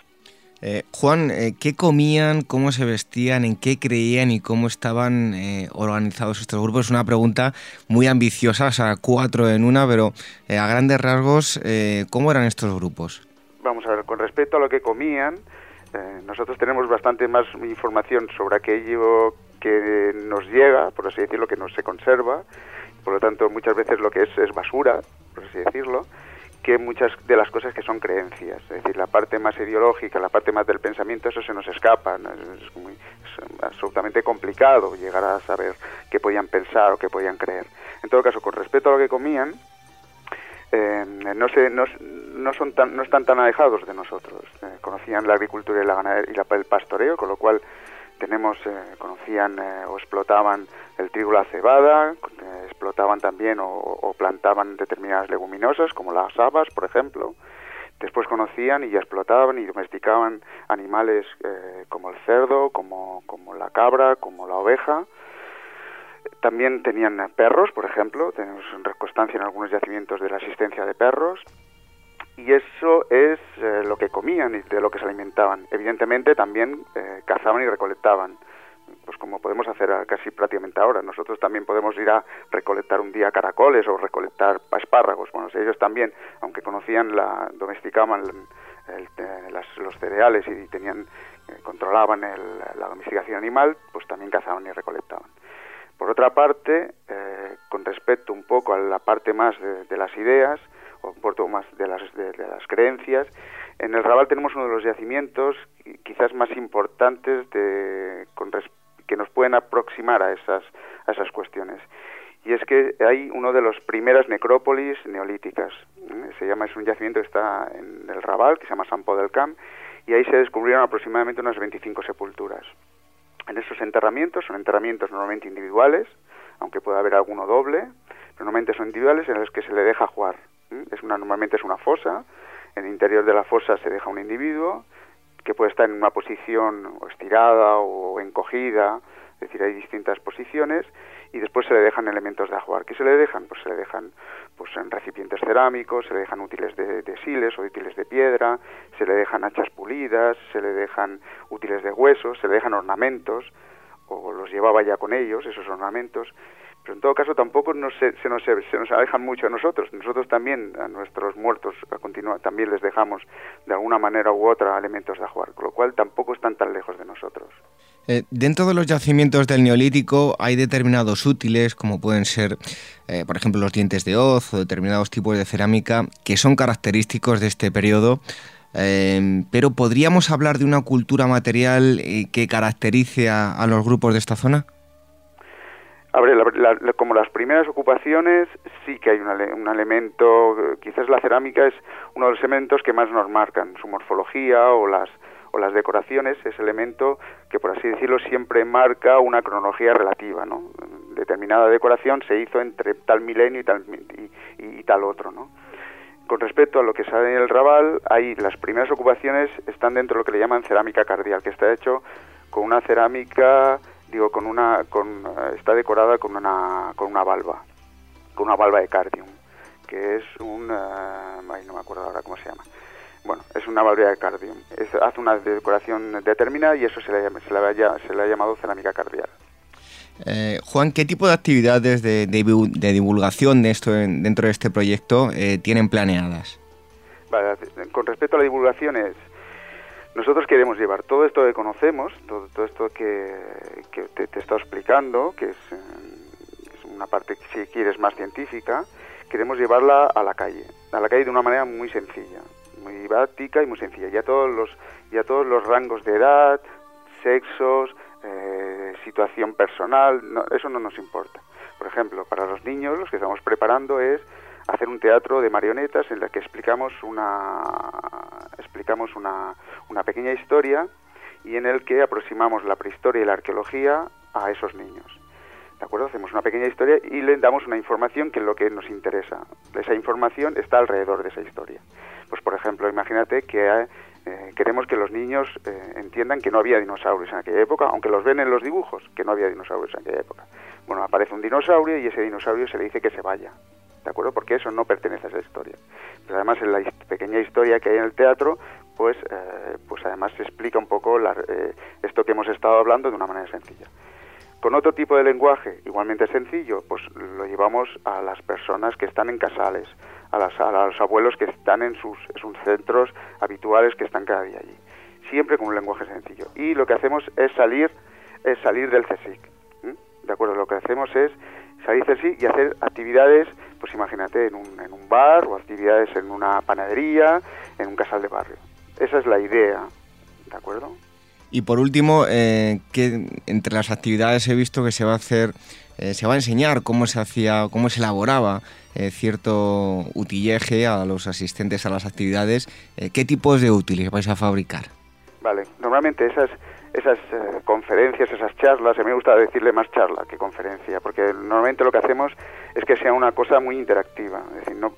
Eh, Juan, eh, ¿qué comían, cómo se vestían, en qué creían y cómo estaban eh, organizados estos grupos? Es una pregunta muy ambiciosa, o sea, cuatro en una, pero a grandes rasgos, ¿cómo eran estos grupos? Vamos a ver, con respecto a lo que comían, nosotros tenemos bastante más información sobre aquello que nos llega, por así decirlo, que no se conserva, por lo tanto muchas veces lo que es es basura, por así decirlo, que muchas de las cosas que son creencias. Es decir, la parte más ideológica, la parte más del pensamiento, eso se nos escapa. Es, muy, absolutamente complicado llegar a saber qué podían pensar o qué podían creer. En todo caso, con respecto a lo que comían, eh, no, se, no, no, son tan, no están tan alejados de nosotros. Eh, conocían la agricultura y, la ganadería, y la, el pastoreo, con lo cual tenemos, eh, conocían o explotaban el trigo la cebada, eh, explotaban también o, plantaban determinadas leguminosas como las habas, por ejemplo. Después conocían y explotaban y domesticaban animales eh, como el cerdo, como, como la cabra, como la oveja. También tenían perros, por ejemplo, tenemos constancia en algunos yacimientos de la existencia de perros. Y eso es eh, lo que comían y de lo que se alimentaban. Evidentemente también cazaban y recolectaban pues como podemos hacer casi prácticamente ahora. Nosotros también podemos ir a recolectar un día caracoles o recolectar espárragos. Bueno, ellos también, aunque conocían, la domesticaban los cereales y tenían eh, controlaban la domesticación animal, pues también cazaban y recolectaban. Por otra parte, eh, con respecto un poco a la parte más de, las ideas, un poco más de las, de, las creencias, en el Raval tenemos uno de los yacimientos quizás más importantes de, con respecto que nos pueden aproximar a esas, a esas cuestiones. Y es que hay uno de las primeras necrópolis neolíticas. ¿eh? Se llama, es un yacimiento que está en el Raval, que se llama San del Camp, y ahí se descubrieron aproximadamente unas 25 sepulturas. En esos enterramientos, son enterramientos normalmente individuales, aunque pueda haber alguno doble, normalmente son individuales en los que se le deja jugar. Es una, normalmente es una fosa, en el interior de la fosa se deja un individuo, que puede estar en una posición estirada o encogida, es decir, hay distintas posiciones y después se le dejan elementos de ajuar. ¿Qué se le dejan? Pues se le dejan pues en recipientes cerámicos, se le dejan útiles de, de siles o útiles de piedra, se le dejan hachas pulidas, se le dejan útiles de huesos, se le dejan ornamentos o los llevaba ya con ellos, esos ornamentos pero en todo caso tampoco se, nos, se alejan mucho a nosotros. Nosotros también, a nuestros muertos, a continuar, también les dejamos de alguna manera u otra elementos de jugar, con lo cual tampoco están tan lejos de nosotros. Eh, dentro de los yacimientos del Neolítico hay determinados útiles, como pueden ser, eh, por ejemplo, los dientes de hoz o determinados tipos de cerámica, que son característicos de este periodo eh, pero ¿podríamos hablar de una cultura material que caracterice a, los grupos de esta zona? A ver, como las primeras ocupaciones, sí que hay un elemento, quizás la cerámica es uno de los elementos que más nos marcan, su morfología o las, o las decoraciones, ese elemento que, por así decirlo, siempre marca una cronología relativa, ¿no? Determinada decoración se hizo entre tal milenio y tal, y tal otro, ¿no? Con respecto a lo que sale en el Raval, ahí las primeras ocupaciones están dentro de lo que le llaman cerámica cardial, que está hecho con una cerámica, digo, con una, con, eh, está decorada con una, con una valva, con una valva de cardium, que es un, eh, ay, no me acuerdo ahora cómo se llama. Bueno, es una valva de cardium. hace una decoración determinada y eso se le, se le, se le ha llamado cerámica cardial. Eh, Juan, ¿qué tipo de actividades de, divulgación de esto dentro de este proyecto eh, tienen planeadas? con respecto a la divulgación es, nosotros queremos llevar todo esto que conocemos, todo, esto que, te, he estado explicando, que es, eh, es, una parte, si quieres, más científica, queremos llevarla a la calle, a la calle de una manera muy sencilla, muy didáctica y muy sencilla, ya todos los, ya todos los rangos de edad, sexos, eh, situación personal, eso no nos importa. Por ejemplo, para los niños lo que estamos preparando es hacer un teatro de marionetas en la que explicamos una explicamos una, una pequeña historia y en el que aproximamos la prehistoria y la arqueología a esos niños. ¿De acuerdo? Hacemos una pequeña historia y le damos una información que es lo que nos interesa. Esa información está alrededor de esa historia. Pues por ejemplo, imagínate que eh, queremos que los niños eh, entiendan que no había dinosaurios en aquella época, aunque los ven en los dibujos, que no había dinosaurios en aquella época. Bueno, aparece un dinosaurio y ese dinosaurio se le dice que se vaya, ¿de acuerdo? Porque eso no pertenece a esa historia. Pero además en la pequeña historia que hay en el teatro, pues, eh, pues además se explica un poco esto que hemos estado hablando de una manera sencilla. Con otro tipo de lenguaje, igualmente sencillo, pues lo llevamos a las personas que están en casales, a, los abuelos que están en sus, centros habituales que están cada día allí. Siempre con un lenguaje sencillo. Y lo que hacemos es salir, es salir del CSIC. ¿De acuerdo? Lo que hacemos es salir CSIC y hacer actividades, pues imagínate, en un, en un bar o actividades en una panadería, en un casal de barrio. Esa es la idea. ¿De acuerdo? Y por último, eh, que entre las actividades he visto que se va a hacer, eh, se va a enseñar cómo se hacía, cómo se elaboraba eh, cierto utillaje a los asistentes a las actividades. Eh, ¿Qué tipos de útiles vais a fabricar? Vale, normalmente esas, esas eh, conferencias, esas charlas, a mí me gusta decirle más charla que conferencia, porque normalmente lo que hacemos es que sea una cosa muy interactiva. Es decir, no,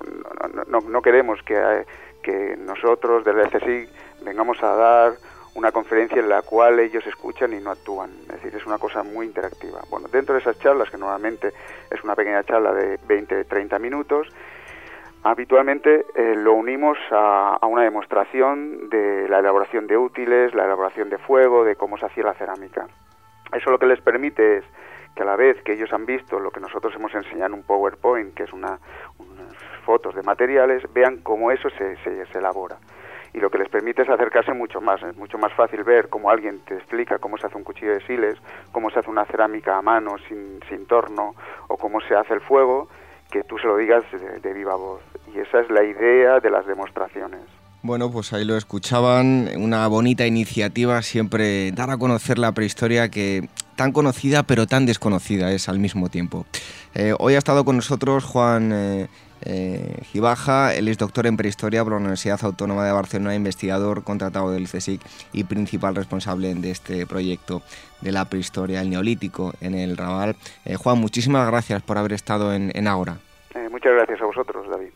no, queremos que, que nosotros desde el CSIC vengamos a dar una conferencia en la cual ellos escuchan y no actúan. Es decir, es una cosa muy interactiva. Bueno, dentro de esas charlas, que normalmente es una pequeña charla de 20-30 minutos, habitualmente eh, lo unimos a, una demostración de la elaboración de útiles, la elaboración de fuego, de cómo se hacía la cerámica. Eso lo que les permite es que a la vez que ellos han visto lo que nosotros hemos enseñado en un PowerPoint, que es una, unas fotos de materiales, vean cómo eso se, se, se elabora y lo que les permite es acercarse mucho más. Es mucho más fácil ver cómo alguien te explica cómo se hace un cuchillo de siles, cómo se hace una cerámica a mano sin torno o cómo se hace el fuego, que tú se lo digas de, viva voz. Y esa es la idea de las demostraciones. Bueno, pues ahí lo escuchaban, una bonita iniciativa, siempre dar a conocer la prehistoria que tan conocida pero tan desconocida es al mismo tiempo. Eh, hoy ha estado con nosotros Juan eh, eh, Gibaja, él es doctor en prehistoria por la Universidad Autónoma de Barcelona, investigador contratado del CSIC y principal responsable de este proyecto de la prehistoria, el neolítico en el Raval. Eh, Juan, muchísimas gracias por haber estado en, en Ágora. Eh, muchas gracias a vosotros, David.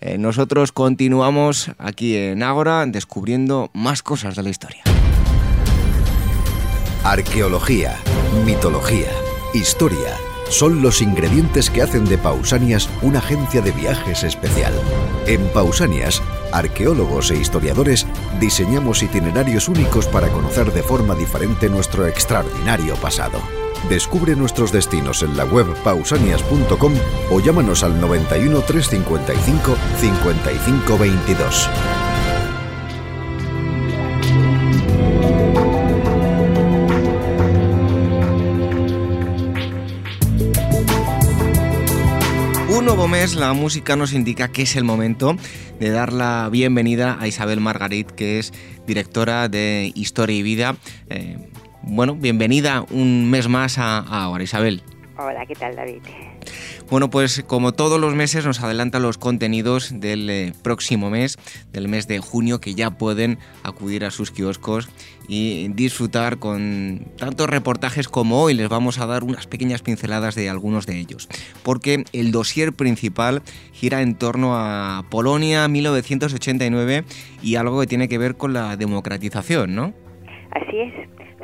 Eh, nosotros continuamos aquí en Ágora descubriendo más cosas de la historia. Arqueología, mitología, historia son los ingredientes que hacen de Pausanias una agencia de viajes especial. En Pausanias, arqueólogos e historiadores diseñamos itinerarios únicos para conocer de forma diferente nuestro extraordinario pasado. Descubre nuestros destinos en la web pausanias.com o llámanos al 91 355 5522. 1 mes la música nos indica que es el momento de dar la bienvenida a Isabel Margarit, que es directora de Historia y Vida. Eh, bueno, bienvenida un mes más a, a Ahora, Isabel. Hola, ¿qué tal David? Bueno, pues como todos los meses nos adelanta los contenidos del eh, próximo mes, del mes de junio, que ya pueden acudir a sus kioscos y disfrutar con tantos reportajes como hoy. Les vamos a dar unas pequeñas pinceladas de algunos de ellos, porque el dossier principal gira en torno a Polonia 1989 y algo que tiene que ver con la democratización, ¿no? Así es.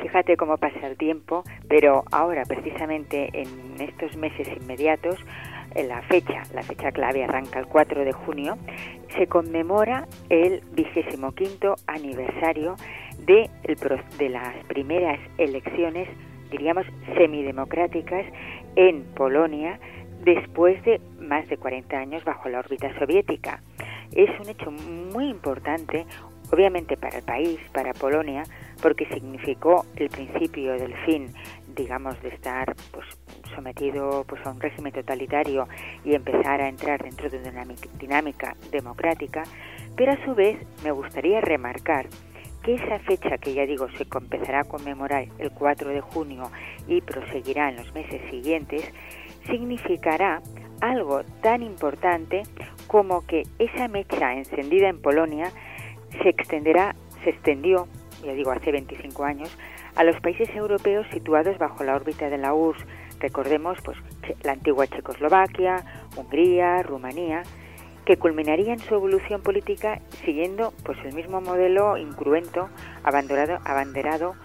Fíjate cómo pasa el tiempo, pero ahora precisamente en estos meses inmediatos, en la fecha, la fecha clave arranca el 4 de junio, se conmemora el vigésimo quinto aniversario de, de las primeras elecciones, diríamos, semidemocráticas en Polonia después de más de 40 años bajo la órbita soviética. Es un hecho muy importante, obviamente para el país, para Polonia, porque significó el principio del fin, digamos, de estar pues, sometido pues, a un régimen totalitario y empezar a entrar dentro de una dinámica democrática, pero a su vez me gustaría remarcar que esa fecha que ya digo se empezará a conmemorar el 4 de junio y proseguirá en los meses siguientes, significará algo tan importante como que esa mecha encendida en Polonia se extenderá, se extendió ya digo hace 25 años, a los países europeos situados bajo la órbita de la URSS. Recordemos pues la antigua Checoslovaquia, Hungría, Rumanía, que culminarían su evolución política siguiendo pues el mismo modelo incruento abanderado, abanderado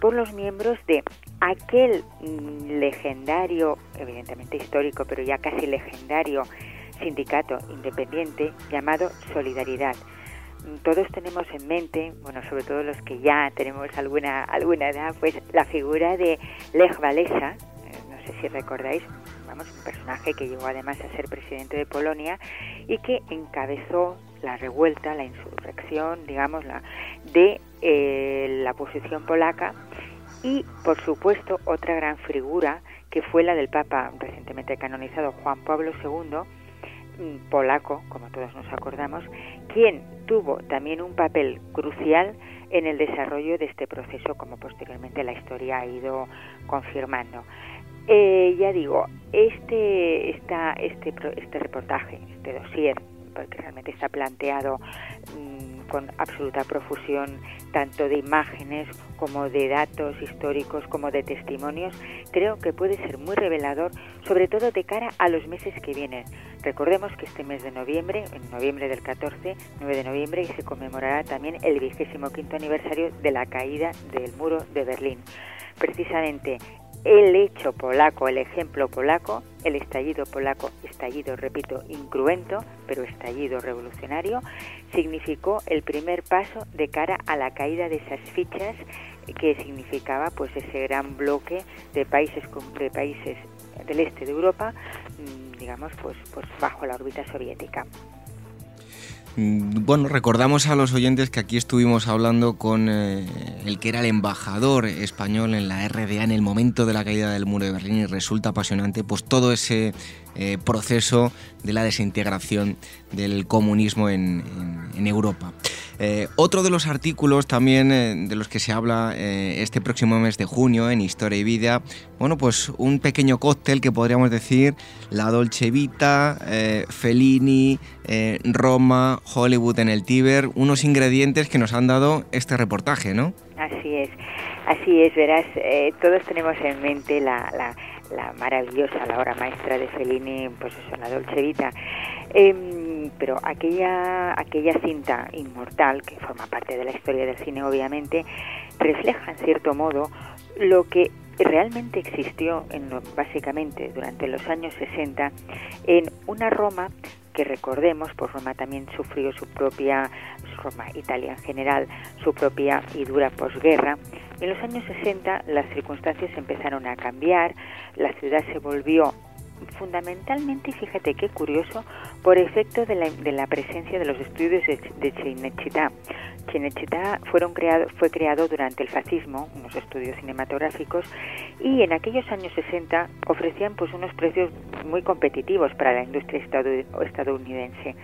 por los miembros de aquel mm, legendario, evidentemente histórico, pero ya casi legendario sindicato independiente llamado Solidaridad, todos tenemos en mente, bueno, sobre todo los que ya tenemos alguna alguna edad, pues la figura de Lech Walesa, eh, no sé si recordáis, vamos, un personaje que llegó además a ser presidente de Polonia y que encabezó la revuelta, la insurrección, digamos, la, de eh, la oposición polaca y, por supuesto, otra gran figura que fue la del Papa recientemente canonizado Juan Pablo II, polaco, como todos nos acordamos, quien tuvo también un papel crucial en el desarrollo de este proceso, como posteriormente la historia ha ido confirmando. Eh, ya digo, este, esta, este, este reportaje, este dossier, porque realmente está planteado mm, con absoluta profusión tanto de imágenes como de datos históricos como de testimonios, creo que puede ser muy revelador, sobre todo de cara a los meses que vienen. Recordemos que este mes de noviembre, en noviembre del 14, 9 de noviembre, se conmemorará también el vigésimo quinto aniversario de la caída del muro de Berlín. Precisamente el hecho polaco, el ejemplo polaco, el estallido polaco, estallido, repito, incruento, pero estallido revolucionario, significó el primer paso de cara a la caída de esas fichas que significaba pues ese gran bloque de países de países del este de Europa, mm, digamos pues pues bajo la órbita soviética. Mm, bueno, recordamos a los oyentes que aquí estuvimos hablando con eh, el que era el embajador español en la RDA en el momento de la caída del muro de Berlín y resulta apasionante pues todo ese eh, proceso de la desintegración del comunismo en, Europa. Eh, otro de los artículos también de los que se habla este próximo mes de junio en Historia y Vida, bueno, pues un pequeño cóctel que podríamos decir la Dolce Vita, Fellini, Roma, Hollywood en el Tíber, unos ingredientes que nos han dado este reportaje, ¿no? Así es, así es, verás, eh, todos tenemos en mente la, la, maravillosa, la obra maestra de Fellini, pues eso, la Dolce Vita. Em, pero aquella, aquella cinta inmortal, que forma parte de la historia del cine obviamente, refleja en cierto modo lo que realmente existió en básicamente durante los años 60 en una Roma que recordemos, pues Roma también sufrió su propia, Roma, Italia en general, su propia y dura posguerra. En los años 60 las circunstancias empezaron a cambiar, la ciudad se volvió fundamentalmente, fíjate qué curioso, por efecto de la, de la presencia de los estudios de, de. Cinecittà fueron creado, fue creado durante el fascismo, unos estudios cinematográficos, y en aquellos años 60 ofrecían pues unos precios muy competitivos para la industria estadounidense.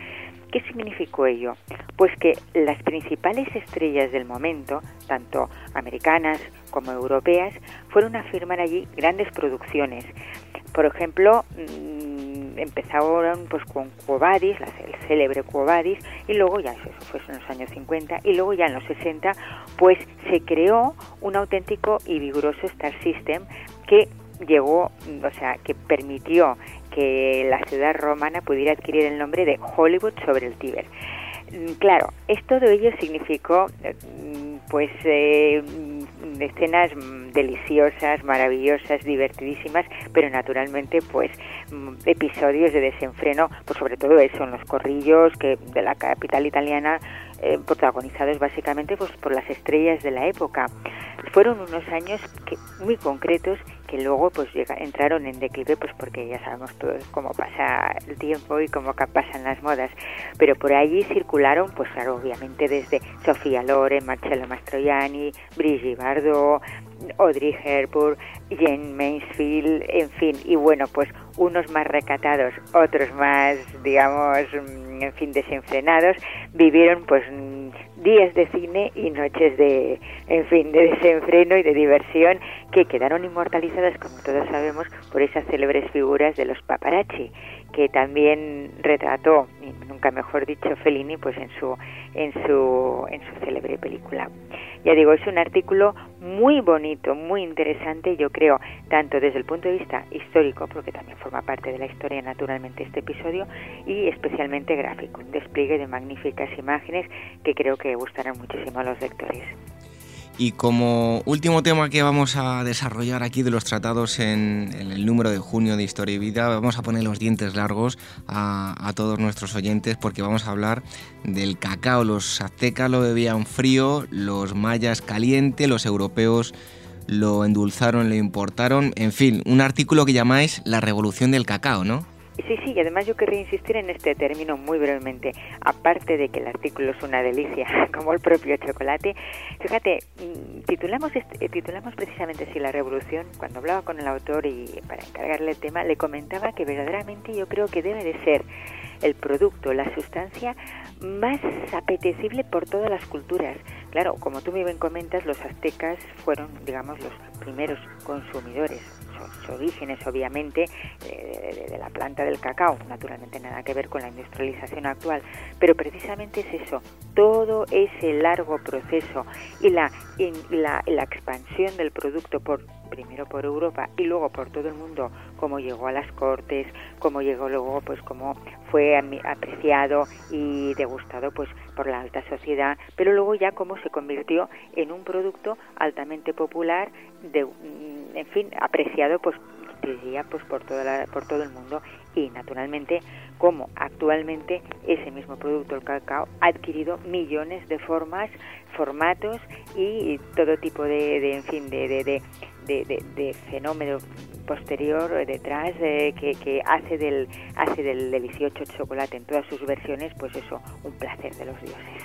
¿Qué significó ello? Pues que las principales estrellas del momento, tanto americanas como europeas, fueron a firmar allí grandes producciones. Por ejemplo, mm, empezaron pues con Cuobadis, el célebre Cuobadis, y luego ya eso fue en los años 50, y luego ya en los 60, pues se creó un auténtico y vigoroso Star System que llegó, o sea, que permitió que la ciudad romana pudiera adquirir el nombre de Hollywood sobre el Tíber. Mm, claro, esto de ello significó mm, pues eh, mm, escenas deliciosas, maravillosas, divertidísimas, pero naturalmente pues episodios de desenfreno, pues sobre todo eso, en los corrillos que de la capital italiana eh, protagonizados básicamente pues, por las estrellas de la época. Fueron unos años que, muy concretos que luego pues entraron en declive pues porque ya sabemos todos cómo pasa el tiempo y cómo pasan las modas pero por allí circularon pues claro obviamente desde Sofía Loren, Marcello Mastroianni, Brigitte Bardot Audrey Hepburn, Jane Mansfield, en fin, y bueno, pues unos más recatados, otros más, digamos, mm, en fin, desenfrenados, vivieron pues mm, días de cine y noches de, en fin, de desenfreno y de diversión que quedaron inmortalizadas, como todos sabemos, por esas célebres figuras de los paparazzi, que también retrató, nunca mejor dicho, Fellini, pues en su, en su, en su célebre película. Ya digo, es un artículo muy bonito, muy interesante, yo creo, tanto desde el punto de vista histórico, porque también forma parte de la historia naturalmente este episodio, y especialmente gráfico, un despliegue de magníficas imágenes que creo que gustarán muchísimo a los lectores. Y como último tema que vamos a desarrollar aquí de los tratados en, el número de junio de Historia y Vida, vamos a poner los dientes largos a, a, todos nuestros oyentes porque vamos a hablar del cacao. Los aztecas lo bebían frío, los mayas caliente, los europeos lo endulzaron, lo importaron. En fin, un artículo que llamáis La Revolución del Cacao, ¿no? Sí, sí, y además yo querría insistir en este término muy brevemente. Aparte de que el artículo es una delicia, como el propio chocolate, fíjate, mm, titulamos, este, titulamos precisamente así La Revolución. Cuando hablaba con el autor y para encargarle el tema, le comentaba que verdaderamente yo creo que debe de ser el producto, la sustancia más apetecible por todas las culturas. Claro, como tú muy bien comentas, los aztecas fueron, digamos, los primeros consumidores sus orígenes obviamente de, la planta del cacao, naturalmente nada que ver con la industrialización actual, pero precisamente es eso, todo ese largo proceso y la, la, la expansión del producto por primero por Europa y luego por todo el mundo, cómo llegó a las cortes, cómo llegó luego, pues cómo fue apreciado y degustado pues por la alta sociedad, pero luego ya cómo se convirtió en un producto altamente popular, de, mm, en fin, apreciado pues diría pues por toda por todo el mundo y naturalmente cómo actualmente ese mismo producto el cacao ha adquirido millones de formas formatos y todo tipo de, en fin de, de, de, fenómeno posterior detrás que, que, hace del hace del delicioso chocolate en todas sus versiones pues eso un placer de los dioses.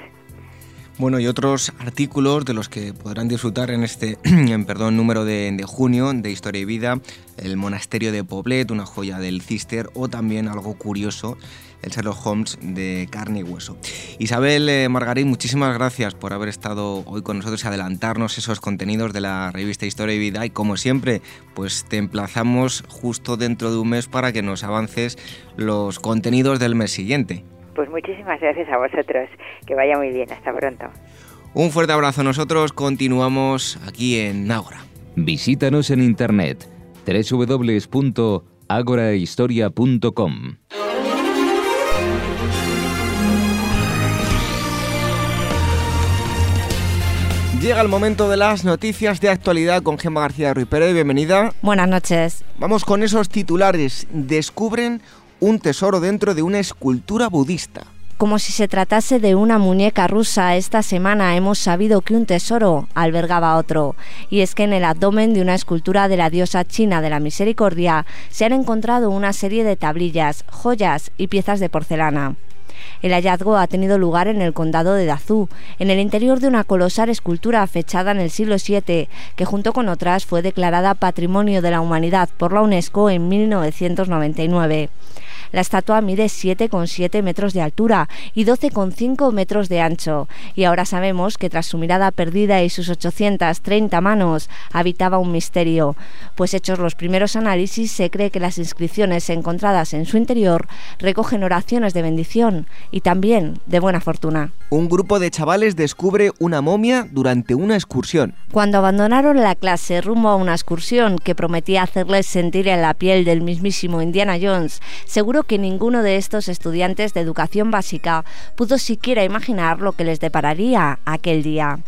Bueno, y otros artículos de los que podrán disfrutar en este perdón, número de, de, junio de Historia y Vida, el monasterio de Poblet, una joya del Cister, o también algo curioso, el Sherlock Holmes de carne y hueso. Isabel eh, Margarit, muchísimas gracias por haber estado hoy con nosotros y adelantarnos esos contenidos de la revista Historia y Vida. Y como siempre, pues te emplazamos justo dentro de un mes para que nos avances los contenidos del mes siguiente. Pues muchísimas gracias a vosotros. Que vaya muy bien. Hasta pronto. Un fuerte abrazo. Nosotros continuamos aquí en Ágora. Visítanos en internet www.agorahistoria.com. Llega el momento de las noticias de actualidad con Gemma García Ruiz Pérez. Bienvenida. Buenas noches. Vamos con esos titulares. Descubren un tesoro dentro de una escultura budista. Como si se tratase de una muñeca rusa, esta semana hemos sabido que un tesoro albergaba otro. Y es que en el abdomen de una escultura de la diosa china de la misericordia se han encontrado una serie de tablillas, joyas y piezas de porcelana. El hallazgo ha tenido lugar en el condado de Dazú, en el interior de una colosal escultura fechada en el siglo VII, que junto con otras fue declarada Patrimonio de la Humanidad por la UNESCO en 1999. La estatua mide 7,7 metros de altura y 12,5 metros de ancho, y ahora sabemos que tras su mirada perdida y sus 830 manos habitaba un misterio, pues hechos los primeros análisis se cree que las inscripciones encontradas en su interior recogen oraciones de bendición y también de buena fortuna. Un grupo de chavales descubre una momia durante una excursión. Cuando abandonaron la clase rumbo a una excursión que prometía hacerles sentir en la piel del mismísimo Indiana Jones, seguro que ninguno de estos estudiantes de educación básica pudo siquiera imaginar lo que les depararía aquel día.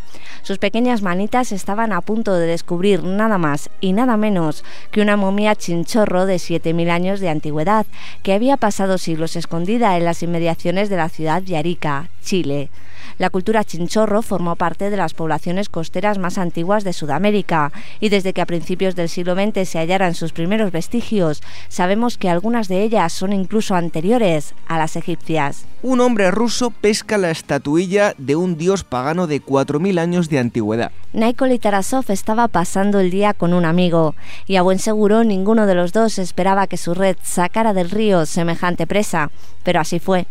Sus pequeñas manitas estaban a punto de descubrir nada más y nada menos que una momia chinchorro de 7.000 años de antigüedad que había pasado siglos escondida en las inmediaciones de la ciudad de Arica, Chile. La cultura chinchorro formó parte de las poblaciones costeras más antiguas de Sudamérica y desde que a principios del siglo XX se hallaran sus primeros vestigios, sabemos que algunas de ellas son incluso anteriores a las egipcias. Un hombre ruso pesca la estatuilla de un dios pagano de 4.000 años de antigüedad. Nikoli Tarasov estaba pasando el día con un amigo y a buen seguro ninguno de los dos esperaba que su red sacara del río semejante presa, pero así fue.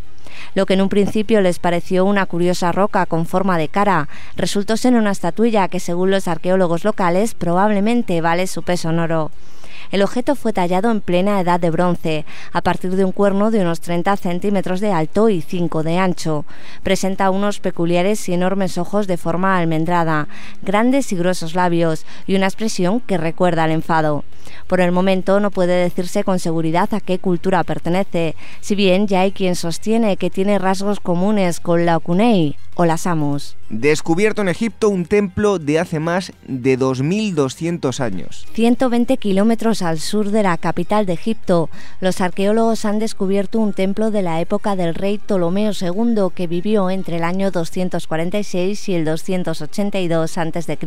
Lo que en un principio les pareció una curiosa roca con forma de cara, resultó ser una estatuilla que según los arqueólogos locales probablemente vale su peso en oro. El objeto fue tallado en plena edad de bronce, a partir de un cuerno de unos 30 centímetros de alto y 5 de ancho. Presenta unos peculiares y enormes ojos de forma almendrada, grandes y gruesos labios y una expresión que recuerda al enfado. Por el momento no puede decirse con seguridad a qué cultura pertenece, si bien ya hay quien sostiene que tiene rasgos comunes con la Okunei o la Samus. Descubierto en Egipto un templo de hace más de 2.200 años. 120 kilómetros al sur de la capital de Egipto, los arqueólogos han descubierto un templo de la época del rey Ptolomeo II que vivió entre el año 246 y el 282 a.C.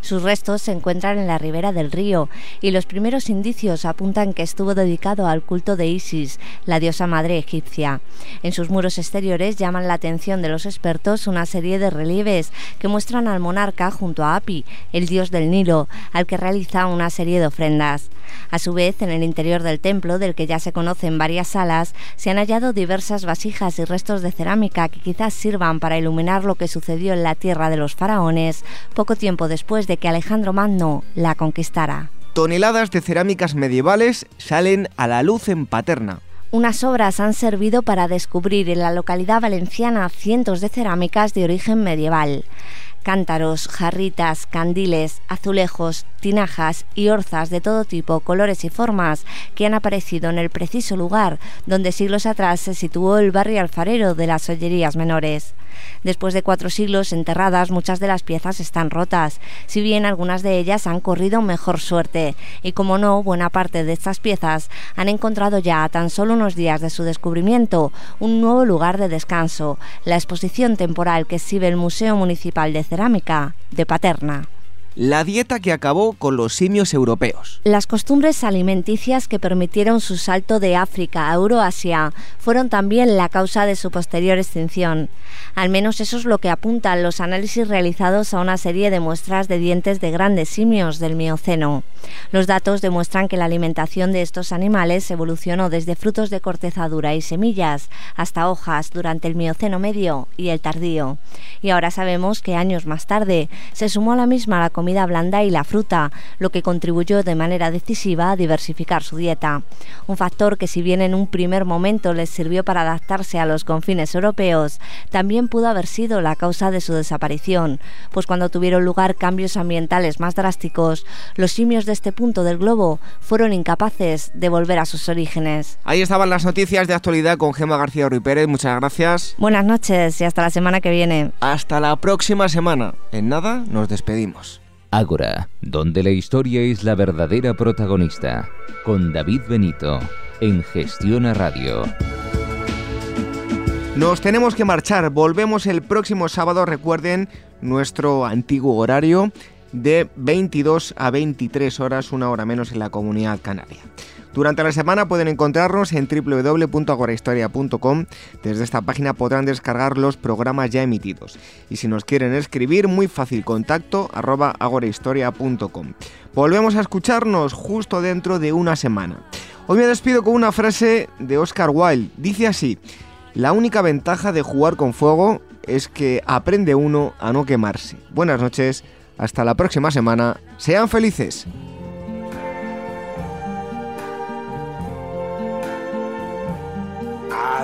Sus restos se encuentran en la ribera del río y los primeros indicios apuntan que estuvo dedicado al culto de Isis, la diosa madre egipcia. En sus muros exteriores llaman la atención de los expertos una serie de relieves que muestran al monarca junto a Api, el dios del Nilo, al que realiza una serie de ofrendas. A su vez, en el interior del templo, del que ya se conocen varias salas, se han hallado diversas vasijas y restos de cerámica que quizás sirvan para iluminar lo que sucedió en la tierra de los faraones poco tiempo después de que Alejandro Magno la conquistara. Toneladas de cerámicas medievales salen a la luz en Paterna. Unas obras han servido para descubrir en la localidad valenciana cientos de cerámicas de origen medieval cántaros, jarritas, candiles, azulejos, tinajas y orzas de todo tipo, colores y formas que han aparecido en el preciso lugar donde siglos atrás se situó el barrio alfarero de las ollerías menores. Después de cuatro siglos enterradas, muchas de las piezas están rotas, si bien algunas de ellas han corrido mejor suerte, y como no, buena parte de estas piezas han encontrado ya a tan solo unos días de su descubrimiento un nuevo lugar de descanso, la exposición temporal que exhibe el Museo Municipal de Cerámica de Paterna la dieta que acabó con los simios europeos. Las costumbres alimenticias que permitieron su salto de África a Euroasia fueron también la causa de su posterior extinción. Al menos eso es lo que apuntan los análisis realizados a una serie de muestras de dientes de grandes simios del Mioceno. Los datos demuestran que la alimentación de estos animales evolucionó desde frutos de corteza dura y semillas hasta hojas durante el Mioceno medio y el tardío. Y ahora sabemos que años más tarde se sumó a la misma la comida blanda y la fruta, lo que contribuyó de manera decisiva a diversificar su dieta. Un factor que si bien en un primer momento les sirvió para adaptarse a los confines europeos, también pudo haber sido la causa de su desaparición, pues cuando tuvieron lugar cambios ambientales más drásticos, los simios de este punto del globo fueron incapaces de volver a sus orígenes. Ahí estaban las noticias de actualidad con Gema García Ruy Pérez. Muchas gracias. Buenas noches y hasta la semana que viene. Hasta la próxima semana. En nada, nos despedimos. Ágora, donde la historia es la verdadera protagonista, con David Benito, en Gestión a Radio. Nos tenemos que marchar, volvemos el próximo sábado, recuerden nuestro antiguo horario de 22 a 23 horas, una hora menos en la comunidad canaria. Durante la semana pueden encontrarnos en www.agorahistoria.com. Desde esta página podrán descargar los programas ya emitidos. Y si nos quieren escribir, muy fácil, contacto agorahistoria.com. Volvemos a escucharnos justo dentro de una semana. Hoy me despido con una frase de Oscar Wilde. Dice así, la única ventaja de jugar con fuego es que aprende uno a no quemarse. Buenas noches, hasta la próxima semana, sean felices.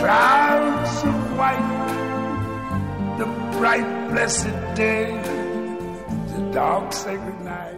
clouds of white, the bright blessed day, the dark sacred night.